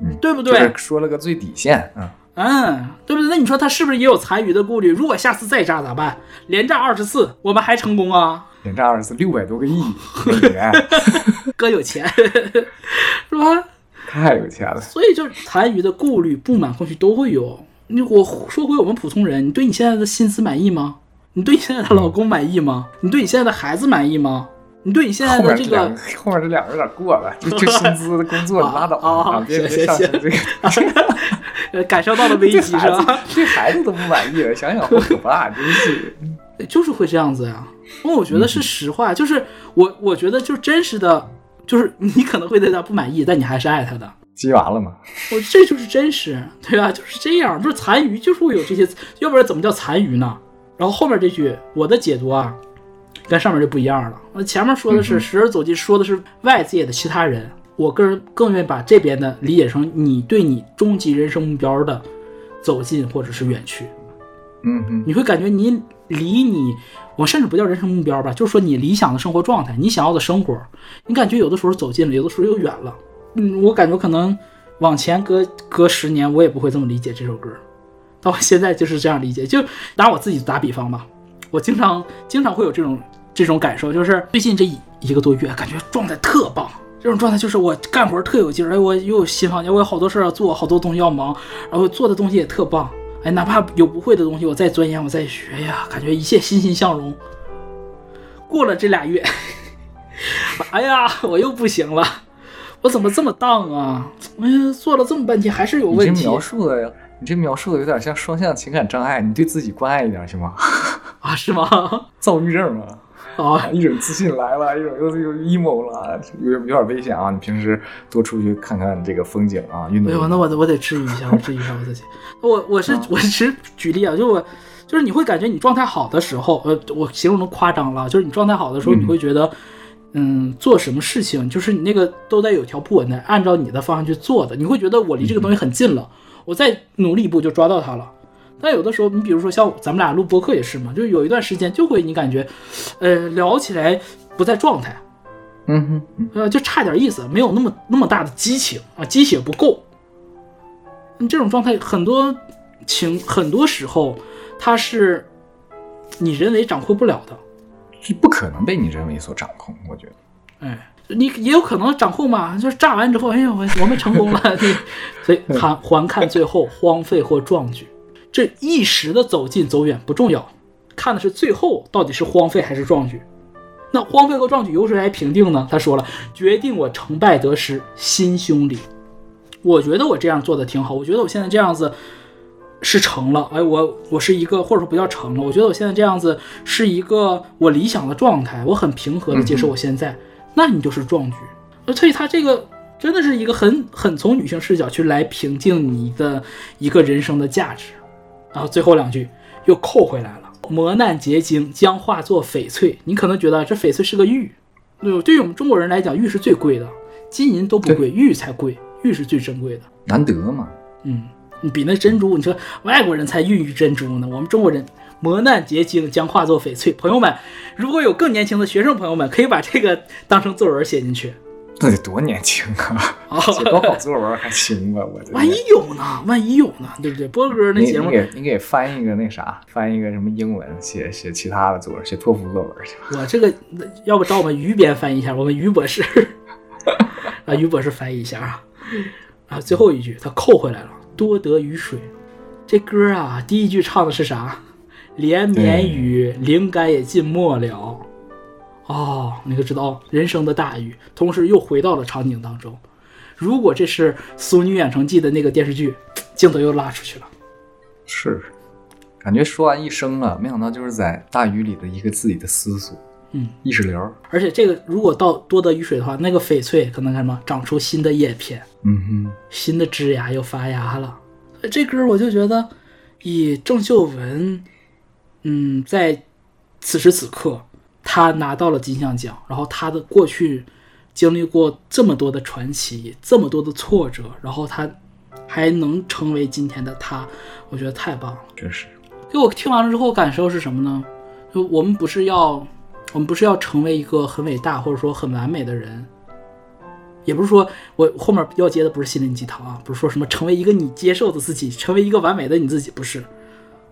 嗯，对不对？说了个最底线，嗯嗯，对不对？那你说他是不是也有残余的顾虑？如果下次再炸咋办？连炸二十次，我们还成功啊？连炸二十次，六百多个亿 哥有钱是吧？太有钱了。所以就是残余的顾虑、不满、空虚都会有。你我说回我们普通人，你对你现在的薪资满意吗？你对你现在的老公满意吗？你对你现在的孩子满意吗？你对你现在的这个后面这两个有点过了，就就薪资工作拉倒啊！别别上升这个，感受到了危机是吧？对孩子都不满意了，想想好可怕，真是，就是会这样子呀。因为我觉得是实话，就是我我觉得就真实的，就是你可能会对他不满意，但你还是爱他的。急完了吗？我这就是真实，对吧？就是这样，就是残余，就是会有这些，要不然怎么叫残余呢？然后后面这句我的解读啊。跟上面就不一样了。那前面说的是时而走近，说的是外界的其他人。我个人更愿意把这边的理解成你对你终极人生目标的走近或者是远去。嗯嗯，你会感觉你离你，我甚至不叫人生目标吧，就是说你理想的生活状态，你想要的生活，你感觉有的时候走近了，有的时候又远了。嗯，我感觉可能往前隔隔十年，我也不会这么理解这首歌。到现在就是这样理解。就拿我自己打比方吧，我经常经常会有这种。这种感受就是最近这一一个多月，感觉状态特棒。这种状态就是我干活特有劲儿，哎，我又有新房间，我有好多事儿要做，好多东西要忙，然后做的东西也特棒。哎，哪怕有不会的东西，我再钻研，我再学呀，感觉一切欣欣向荣。过了这俩月，哎呀，我又不行了，我怎么这么荡啊？哎呀，做了这么半天还是有问题。你这描述的，你这描述的有点像双向情感障碍，你对自己关爱一点行吗？啊，是吗？躁郁症吗？啊，一种自信来了，一种又又 emo 了，有有点危险啊！你平时多出去看看这个风景啊，运动。哎呦，那我我得质疑一下，我治愈一下我自己。我我是我其实举例啊，就我就是你会感觉你状态好的时候，呃，我形容的夸张了，就是你状态好的时候，你会觉得，嗯，做什么事情就是你那个都在有条不紊的按照你的方向去做的，你会觉得我离这个东西很近了，我再努力一步就抓到它了。但有的时候，你比如说像咱们俩录播客也是嘛，就有一段时间就会你感觉，呃，聊起来不在状态，嗯哼，呃，就差点意思，没有那么那么大的激情啊，鸡血不够。你这种状态很多情很多时候，它是你人为掌控不了的。是不可能被你人为所掌控。我觉得，哎，你也有可能掌控嘛，就是炸完之后，哎呦，我我们成功了，对，所以还还看最后荒废或壮举，这一时的走近走远不重要，看的是最后到底是荒废还是壮举。那荒废和壮举由谁来评定呢？他说了，决定我成败得失，心胸里。我觉得我这样做的挺好，我觉得我现在这样子是成了，哎，我我是一个或者说不叫成了，我觉得我现在这样子是一个我理想的状态，我很平和的接受我现在，那你就是壮举。呃所以他这个真的是一个很很从女性视角去来评定你的一个人生的价值。然后最后两句又扣回来了，磨难结晶将化作翡翠。你可能觉得这翡翠是个玉，对于我们中国人来讲，玉是最贵的，金银都不贵，玉才贵，玉是最珍贵的。难得嘛。嗯，你比那珍珠，你说外国人才孕育珍珠呢，我们中国人磨难结晶将化作翡翠。朋友们，如果有更年轻的学生朋友们，可以把这个当成作文写进去。那得多年轻啊！哦 写高考作文还行吧？我的万一有呢？万一有呢？对不对？波哥那节目你，给你给翻一个那啥，翻一个什么英文，写写其他的作文，写托福作文去。我这个要不找我们于编翻译一下，我们于博士，啊，于博士翻译一下啊。啊，最后一句他扣回来了，多得雨水。这歌啊，第一句唱的是啥？连绵雨，灵感也尽没了。哦，你可知道人生的大雨，同时又回到了场景当中。如果这是《俗女养成记》的那个电视剧，镜头又拉出去了。是，感觉说完一生了，没想到就是在大雨里的一个自己的思索，嗯，意识流。而且这个如果到多得雨水的话，那个翡翠可能干什么长出新的叶片，嗯哼，新的枝芽又发芽了。这歌我就觉得，以郑秀文，嗯，在此时此刻，她拿到了金像奖，然后他的过去经历过这么多的传奇，这么多的挫折，然后他还能成为今天的他，我觉得太棒了。确实。给我听完了之后感受是什么呢？就我们不是要，我们不是要成为一个很伟大或者说很完美的人，也不是说我后面要接的不是心灵鸡汤啊，不是说什么成为一个你接受的自己，成为一个完美的你自己，不是。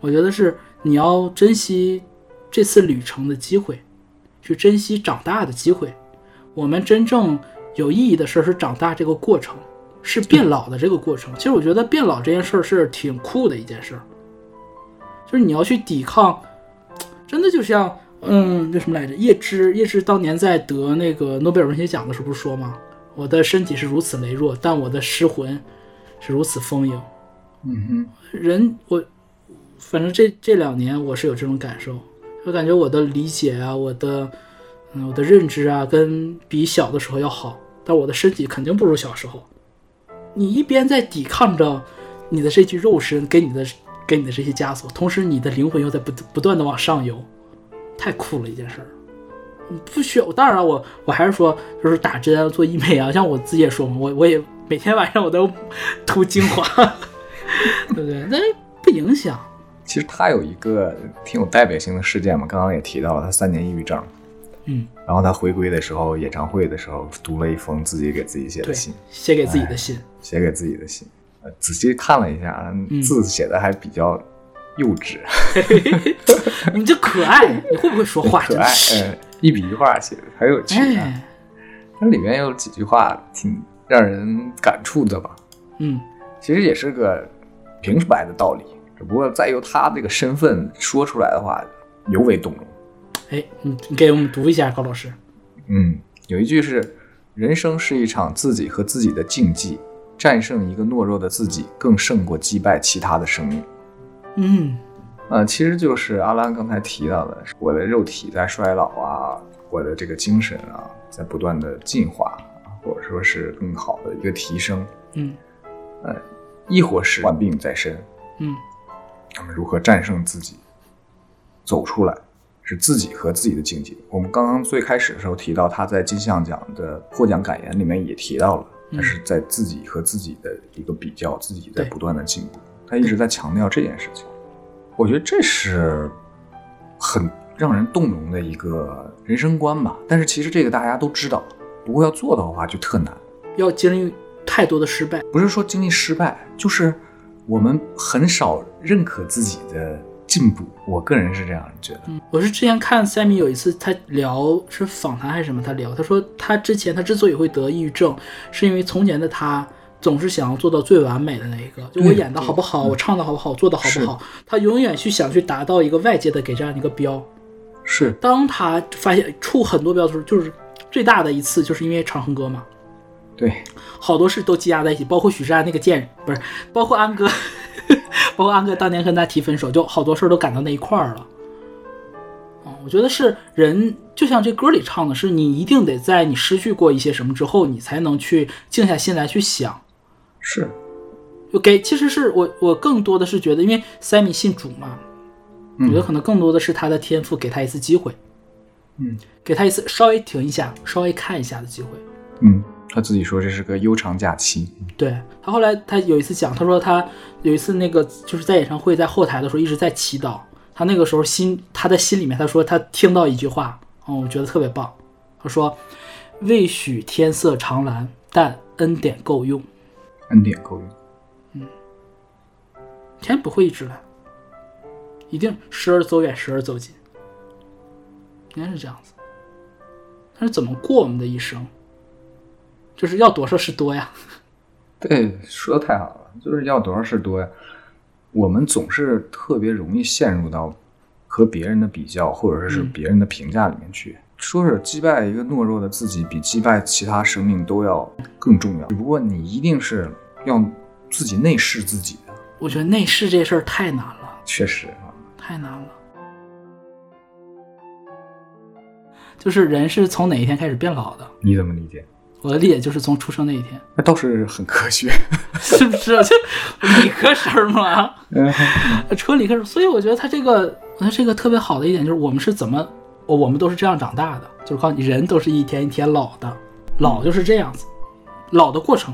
我觉得是你要珍惜这次旅程的机会，去珍惜长大的机会。我们真正有意义的事儿是长大这个过程，是变老的这个过程。其实我觉得变老这件事儿是挺酷的一件事儿。就是你要去抵抗，真的就像嗯，那什么来着？叶芝，叶芝当年在得那个诺贝尔文学奖的时候不是说吗？我的身体是如此羸弱，但我的尸魂是如此丰盈。嗯人，我反正这这两年我是有这种感受，我感觉我的理解啊，我的嗯，我的认知啊，跟比小的时候要好，但我的身体肯定不如小时候。你一边在抵抗着你的这具肉身给你的给你的这些枷锁，同时你的灵魂又在不不断的往上游，太酷了一件事儿。你不需要，当然了，我我还是说，就是打针啊，做医美啊，像我自己也说嘛，我我也每天晚上我都 涂精华，对不对？但是不影响。其实他有一个挺有代表性的事件嘛，刚刚也提到了，他三年抑郁症，嗯，然后他回归的时候，演唱会的时候读了一封自己给自己写的信，，写给自己的信，写给自己的信，呃仔细看了一下，字写的还比较幼稚 你这可爱，你会不会说话？可爱，嗯，呃，一笔一画写的很有趣啊。哎，它里面有几句话挺让人感触的吧，嗯，其实也是个平白的道理，只不过再由他这个身份说出来的话，尤为动容。哎，你你给我们读一下，高老师。嗯，有一句是：“人生是一场自己和自己的竞技，战胜一个懦弱的自己，更胜过击败其他的生命。嗯，”呃，其实就是阿兰刚才提到的，我的肉体在衰老啊，我的这个精神啊，在不断的进化，或者说是更好的一个提升。嗯呃亦或是患病在身，嗯那么如何战胜自己，走出来，是自己和自己的境界。我们刚刚最开始的时候提到，他在金像奖的获奖感言里面也提到了，嗯他是在自己和自己的一个比较，自己在不断的进步。他一直在强调这件事情，我觉得这是很让人动容的一个人生观吧。但是其实这个大家都知道，不过要做到的话就特难。要经历太多的失败。不是说经历失败，就是我们很少认可自己的进步。我个人是这样觉得。我是之前看 Sammy 有一次他聊是访谈还是什么，他聊他说他之前他之所以会得抑郁症，是因为从前的他总是想要做到最完美的那一个，就我演的好不好，我唱的好不好，我做的好不好，他永远去想去达到一个外界的给这样一个标。是，当他发现触很多标的时候，就是最大的一次，就是因为《长恨歌》嘛，对，好多事都积压在一起，包括许志安那个贱人，不是，包括安哥，包括安哥当年跟他提分手，就好多事儿都赶到那一块儿了。嗯、我觉得是人，就像这歌里唱的，是你一定得在你失去过一些什么之后，你才能去静下心来去想。是，就给，其实是我我更多的是觉得，因为 Sammy 信主嘛，我觉得可能更多的是他的天赋给他一次机会，嗯给他一次稍微停一下、稍微看一下的机会。嗯，他自己说这是个悠长假期。对他后来他有一次讲，他说他有一次那个就是在演唱会在后台的时候一直在祈祷，他那个时候心他的心里面他说他听到一句话，嗯，我觉得特别棒，他说未许天色长蓝，但恩典够用，恩典够用。嗯天不会一直蓝，一定时而走远，时而走近，应该是这样子。他是怎么过我们的一生，就是要多少是多呀。对，说的太好了，就是要多少是多呀。我们总是特别容易陷入到和别人的比较，或者是嗯别人的评价里面去。说是击败一个懦弱的自己，比击败其他生命都要更重要。只不过你一定是要自己内视自己的，我觉得内视这事儿太难了。确实啊。太难了。就是人是从哪一天开始变老的？你怎么理解？我的理解就是从出生那一天，那倒是很科学。是不是？就理科生嘛，嗯 纯理科生。所以我觉得他这个，我觉得这个特别好的一点就是我们是怎么，我我们都是这样长大的，就是告诉你人都是一天一天老的，老就是这样子，老的过程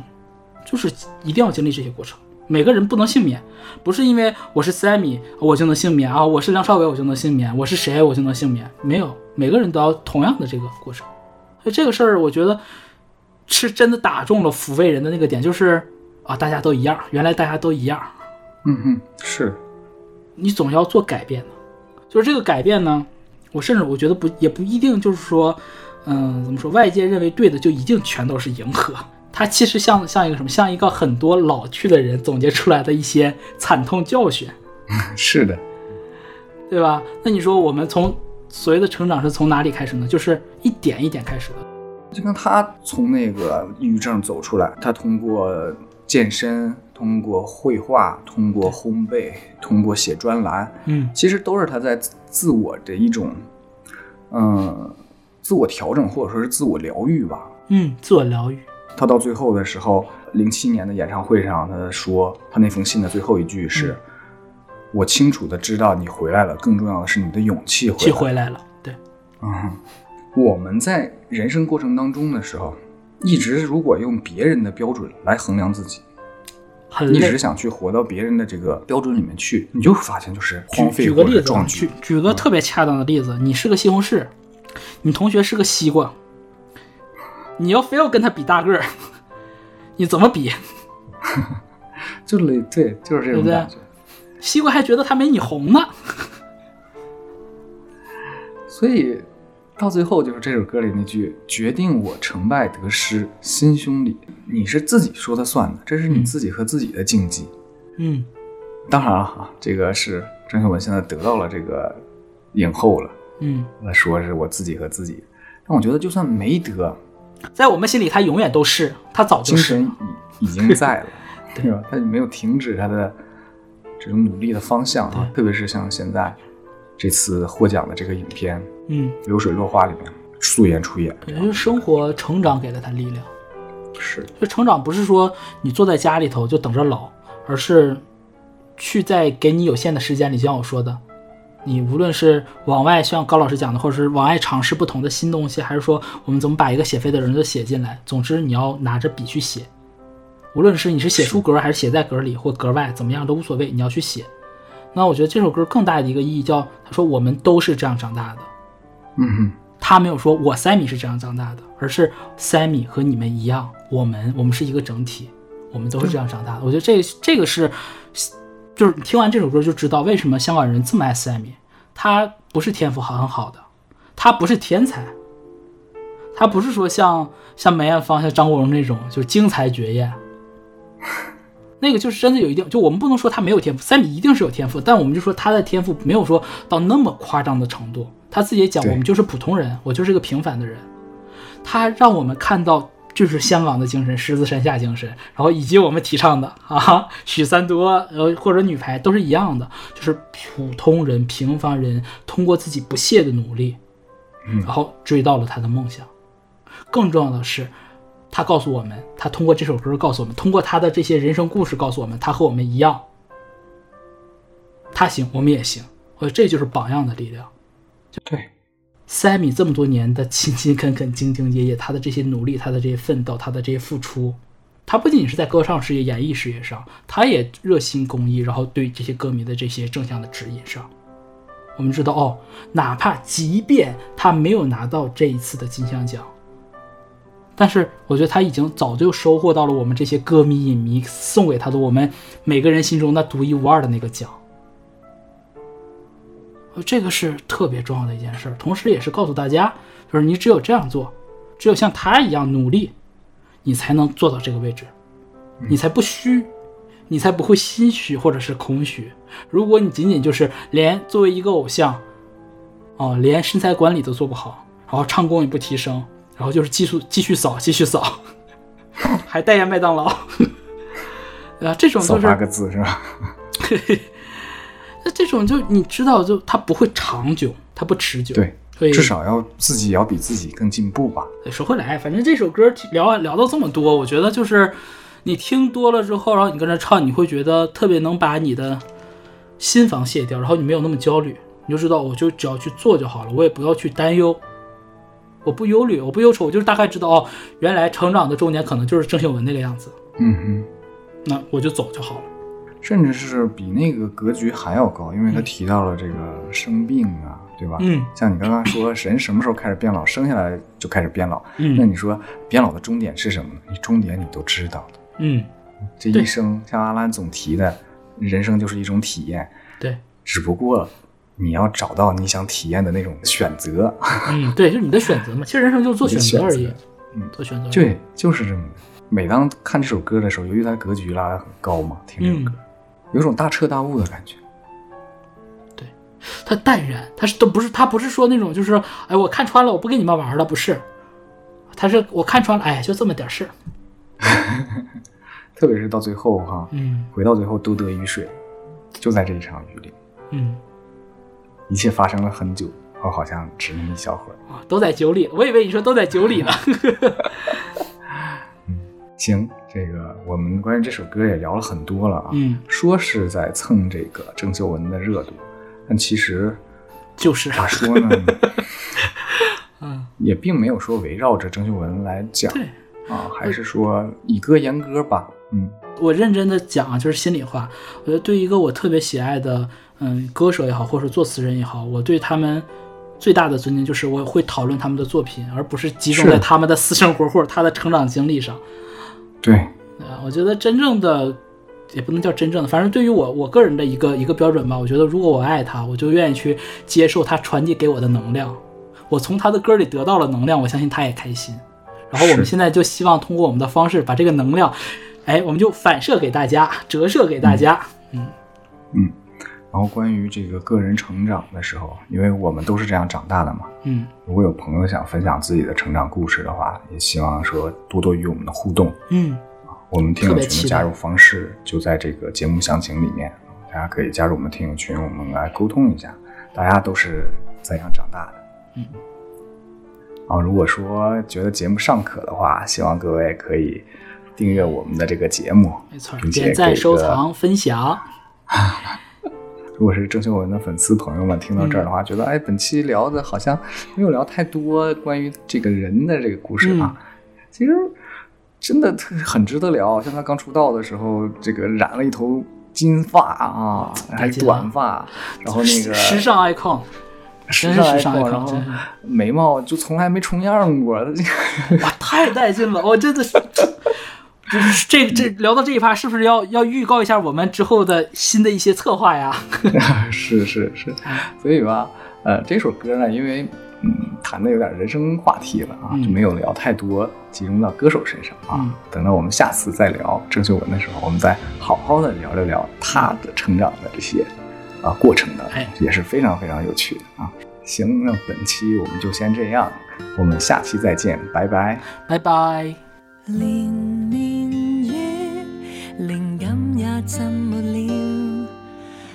就是一定要经历这些过程。每个人不能幸免，不是因为我是 Sammy 我就能幸免啊，我是梁朝伟我就能幸免，我是谁我就能幸免，没有，每个人都要同样的这个过程。所以这个事儿，我觉得是真的打中了抚慰人的那个点，就是啊，大家都一样，原来大家都一样，嗯嗯，是，你总要做改变的。就是这个改变呢，我甚至我觉得不也不一定就是说，嗯，怎么说，外界认为对的就一定全都是迎合。它其实像像一个什么，像一个很多老去的人总结出来的一些惨痛教训，是的，对吧？那你说我们从所谓的成长是从哪里开始呢？就是一点一点开始的。就跟他从那个抑郁症走出来，他通过健身、通过绘画、通过烘焙、通过写专栏，嗯其实都是他在自自我的一种，嗯，自我调整或者说是自我疗愈吧。嗯，自我疗愈。他到最后的时候，零七年的演唱会上，他说他那封信的最后一句是：“我清楚的知道你回来了，更重要的是你的勇气回来气了。”回来了，对，嗯，我们在人生过程当中的时候，一直如果用别人的标准来衡量自己，很一直。想去活到别人的这个标准里面去，你就会发现就是荒废举举个例子举举。举个特别恰当的例子，你是个西红柿，你同学是个西瓜，你要非要跟他比大个儿，你怎么比？就类对，就是这对不对种感觉。西瓜还觉得他没你红呢。所以到最后就是这首歌里那句“决定我成败得失，心胸里你是自己说的算的，这是你嗯自己和自己的竞技。嗯当然了哈，这个是张秀文现在得到了这个影后了，嗯，那说是我自己和自己，但我觉得就算没得，在我们心里，他永远都是，他早就精是神。已已经在了，对对吧？他没有停止他的这种努力的方向啊，特别是像现在这次获奖的这个影片嗯，《流水落花》里面素颜出演，也就是生活成长给了他力量。是就成长不是说你坐在家里头就等着老，而是去在给你有限的时间里，就像我说的，你无论是往外像高老师讲的，或者是往外尝试不同的新东西，还是说我们怎么把一个写废的人都写进来，总之你要拿着笔去写，无论是你是写书格还是写在格里或格外，怎么样都无所谓，你要去写。那我觉得这首歌更大的一个意义叫，他说我们都是这样长大的。嗯哼，他没有说我 Sammy 是这样长大的，而是 Sammy 和你们一样，我们我们是一个整体，我们都是这样长大的。我觉得这这个是就是听完这首歌就知道为什么香港人这么爱斯艾米。他不是天赋很好的，他不是天才，他不是说像像梅艳芳、像张国荣那种就是惊才绝艳。那个就是真的有一定，就我们不能说他没有天赋，三米一定是有天赋，但我们就说他的天赋没有说到那么夸张的程度。他自己也讲，我们就是普通人，我就是个平凡的人。他让我们看到就是香港的精神，狮子山下精神，然后以及我们提倡的啊，许三多呃或者女排都是一样的，就是普通人、平凡人通过自己不懈的努力，然后追到了他的梦想。更重要的是，他告诉我们，他通过这首歌告诉我们，通过他的这些人生故事告诉我们，他和我们一样，他行，我们也行。我觉得这就是榜样的力量。对，塞米这么多年的勤勤恳恳、兢兢业业，他的这些努力，他的这些奋斗，他的这些付出，他不仅仅是在歌唱事业、演艺事业上，他也热心公益，然后对这些歌迷的这些正向的指引上，我们知道哦，哪怕即便他没有拿到这一次的金像奖，但是我觉得他已经早就收获到了我们这些歌迷、影迷送给他的我们每个人心中那独一无二的那个奖。呃这个是特别重要的一件事，同时也是告诉大家，就是你只有这样做，只有像他一样努力，你才能做到这个位置，你才不虚，你才不会心虚或者是空虚。如果你仅仅就是连作为一个偶像，哦，连身材管理都做不好，然后唱功也不提升，然后就是继续继续扫，继续扫，还代言麦当劳，啊？这种就是扫八个字是吧？那这种就你知道，就它不会长久，它不持久。对，所以至少要自己要比自己更进步吧。对说回来，反正这首歌聊聊到这么多，我觉得就是你听多了之后，然后你跟着唱，你会觉得特别能把你的心房卸掉，然后你没有那么焦虑，你就知道我就只要去做就好了，我也不要去担忧，我不忧虑，我不忧愁，我就是大概知道哦，原来成长的终点可能就是郑秀文那个样子，嗯哼。那我就走就好了。甚至是比那个格局还要高，因为他提到了这个生病啊，对吧？嗯，像你刚刚说，人什么时候开始变老？生下来就开始变老。嗯那你说变老的终点是什么呢？你终点你都知道的。嗯，这一生，像阿兰总提的，人生就是一种体验，对，只不过你要找到你想体验的那种选择。嗯，对，就是你的选择嘛，其实人生就是做选择而已，嗯做选择。对，就是这么的。每当看这首歌的时候，由于它格局拉得很高嘛，听这首歌，有种大彻大悟的感觉。对他淡然，他是都不是他不是说那种就是哎我看穿了我不跟你们玩了，不是，他是我看穿了，哎就这么点事儿，特别是到最后哈，嗯回到最后都得雨水，就在这一场雨里，嗯一切发生了很久，我好像只那么一小会儿。啊都在酒里，我以为你说都在酒里呢，嗯行，这个我们关于这首歌也聊了很多了啊，嗯。说是在蹭这个郑秀文的热度，但其实就是。咋说呢，嗯。也并没有说围绕着郑秀文来讲对。啊，还是说以歌言歌吧，嗯。我认真的讲啊，就是心里话，我觉得对一个我特别喜爱的嗯歌手也好，或者作词人也好，我对他们最大的尊敬就是我会讨论他们的作品，而不是集中在他们的私生活或者他的成长经历上。对，啊，我觉得真正的也不能叫真正的，反正对于我我个人的一个一个标准吧，我觉得如果我爱他，我就愿意去接受他传递给我的能量。我从他的歌里得到了能量，我相信他也开心。然后我们现在就希望通过我们的方式把这个能量，哎，我们就反射给大家，折射给大家。然后关于这个个人成长的时候，因为我们都是这样长大的嘛，嗯如果有朋友想分享自己的成长故事的话，也希望说多多与我们的互动。嗯我们听友群的加入方式就在这个节目详情里面，大家可以加入我们听友群，我们来沟通一下，大家都是怎样长大的。嗯。啊，如果说觉得节目尚可的话，希望各位可以订阅我们的这个节目，没错，点赞、收藏、分享。如果是郑秀文的粉丝朋友们听到这儿的话，觉得哎，本期聊的好像没有聊太多关于这个人的这个故事啊，其实真的特很值得聊。像他刚出道的时候，这个染了一头金发啊，还短发，然后那个时尚 icon，时尚尚 icon，然后眉毛就从来没重样过，这个哇，太带劲了！我真的是，这这聊到这一趴，是不是要要预告一下我们之后的新的一些策划呀？是是是，所以吧，呃，这首歌呢，因为嗯谈的有点人生话题了啊，嗯就没有聊太多，集中到歌手身上啊。嗯等到我们下次再聊郑秀文的时候，我们再好好的聊一聊她的成长的这些啊过程的哎，也是非常非常有趣的啊。行，那本期我们就先这样，我们下期再见，拜拜。拜拜。連綿雨，靈感也浸沒了，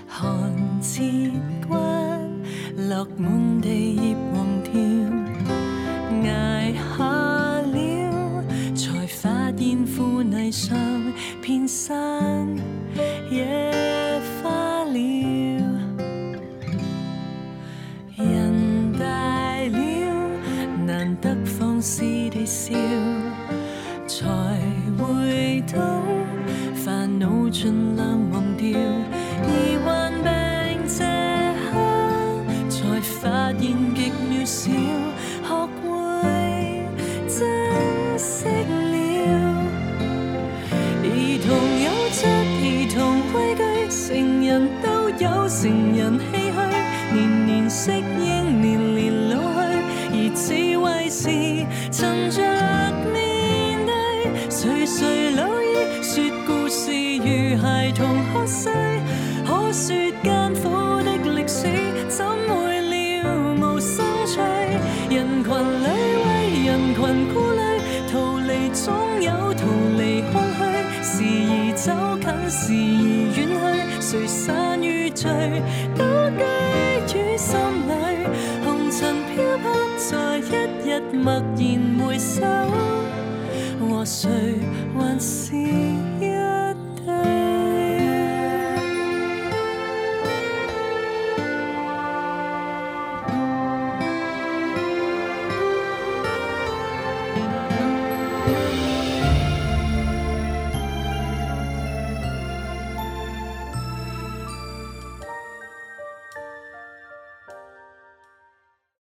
寒徹骨，落滿地葉黃條，捱下了，才發現腐泥上遍山野花了。人大了，難得放肆地笑，才會懂煩惱盡量忘掉，而患病這刻，才發現極渺小，學會珍惜了。兒童有着儿童規矩，成人都有成人唏噓，年年適應，年年老去，而智慧是趁着，谁留意说，故事如孩童喝水，可說艱苦的歷史，怎會了無生趣？人群裏為人群顧慮，逃離總有逃離空虛，時而走近，時而遠去，誰散與聚，都居於心里。紅塵漂泊在一日默然回首，谁还是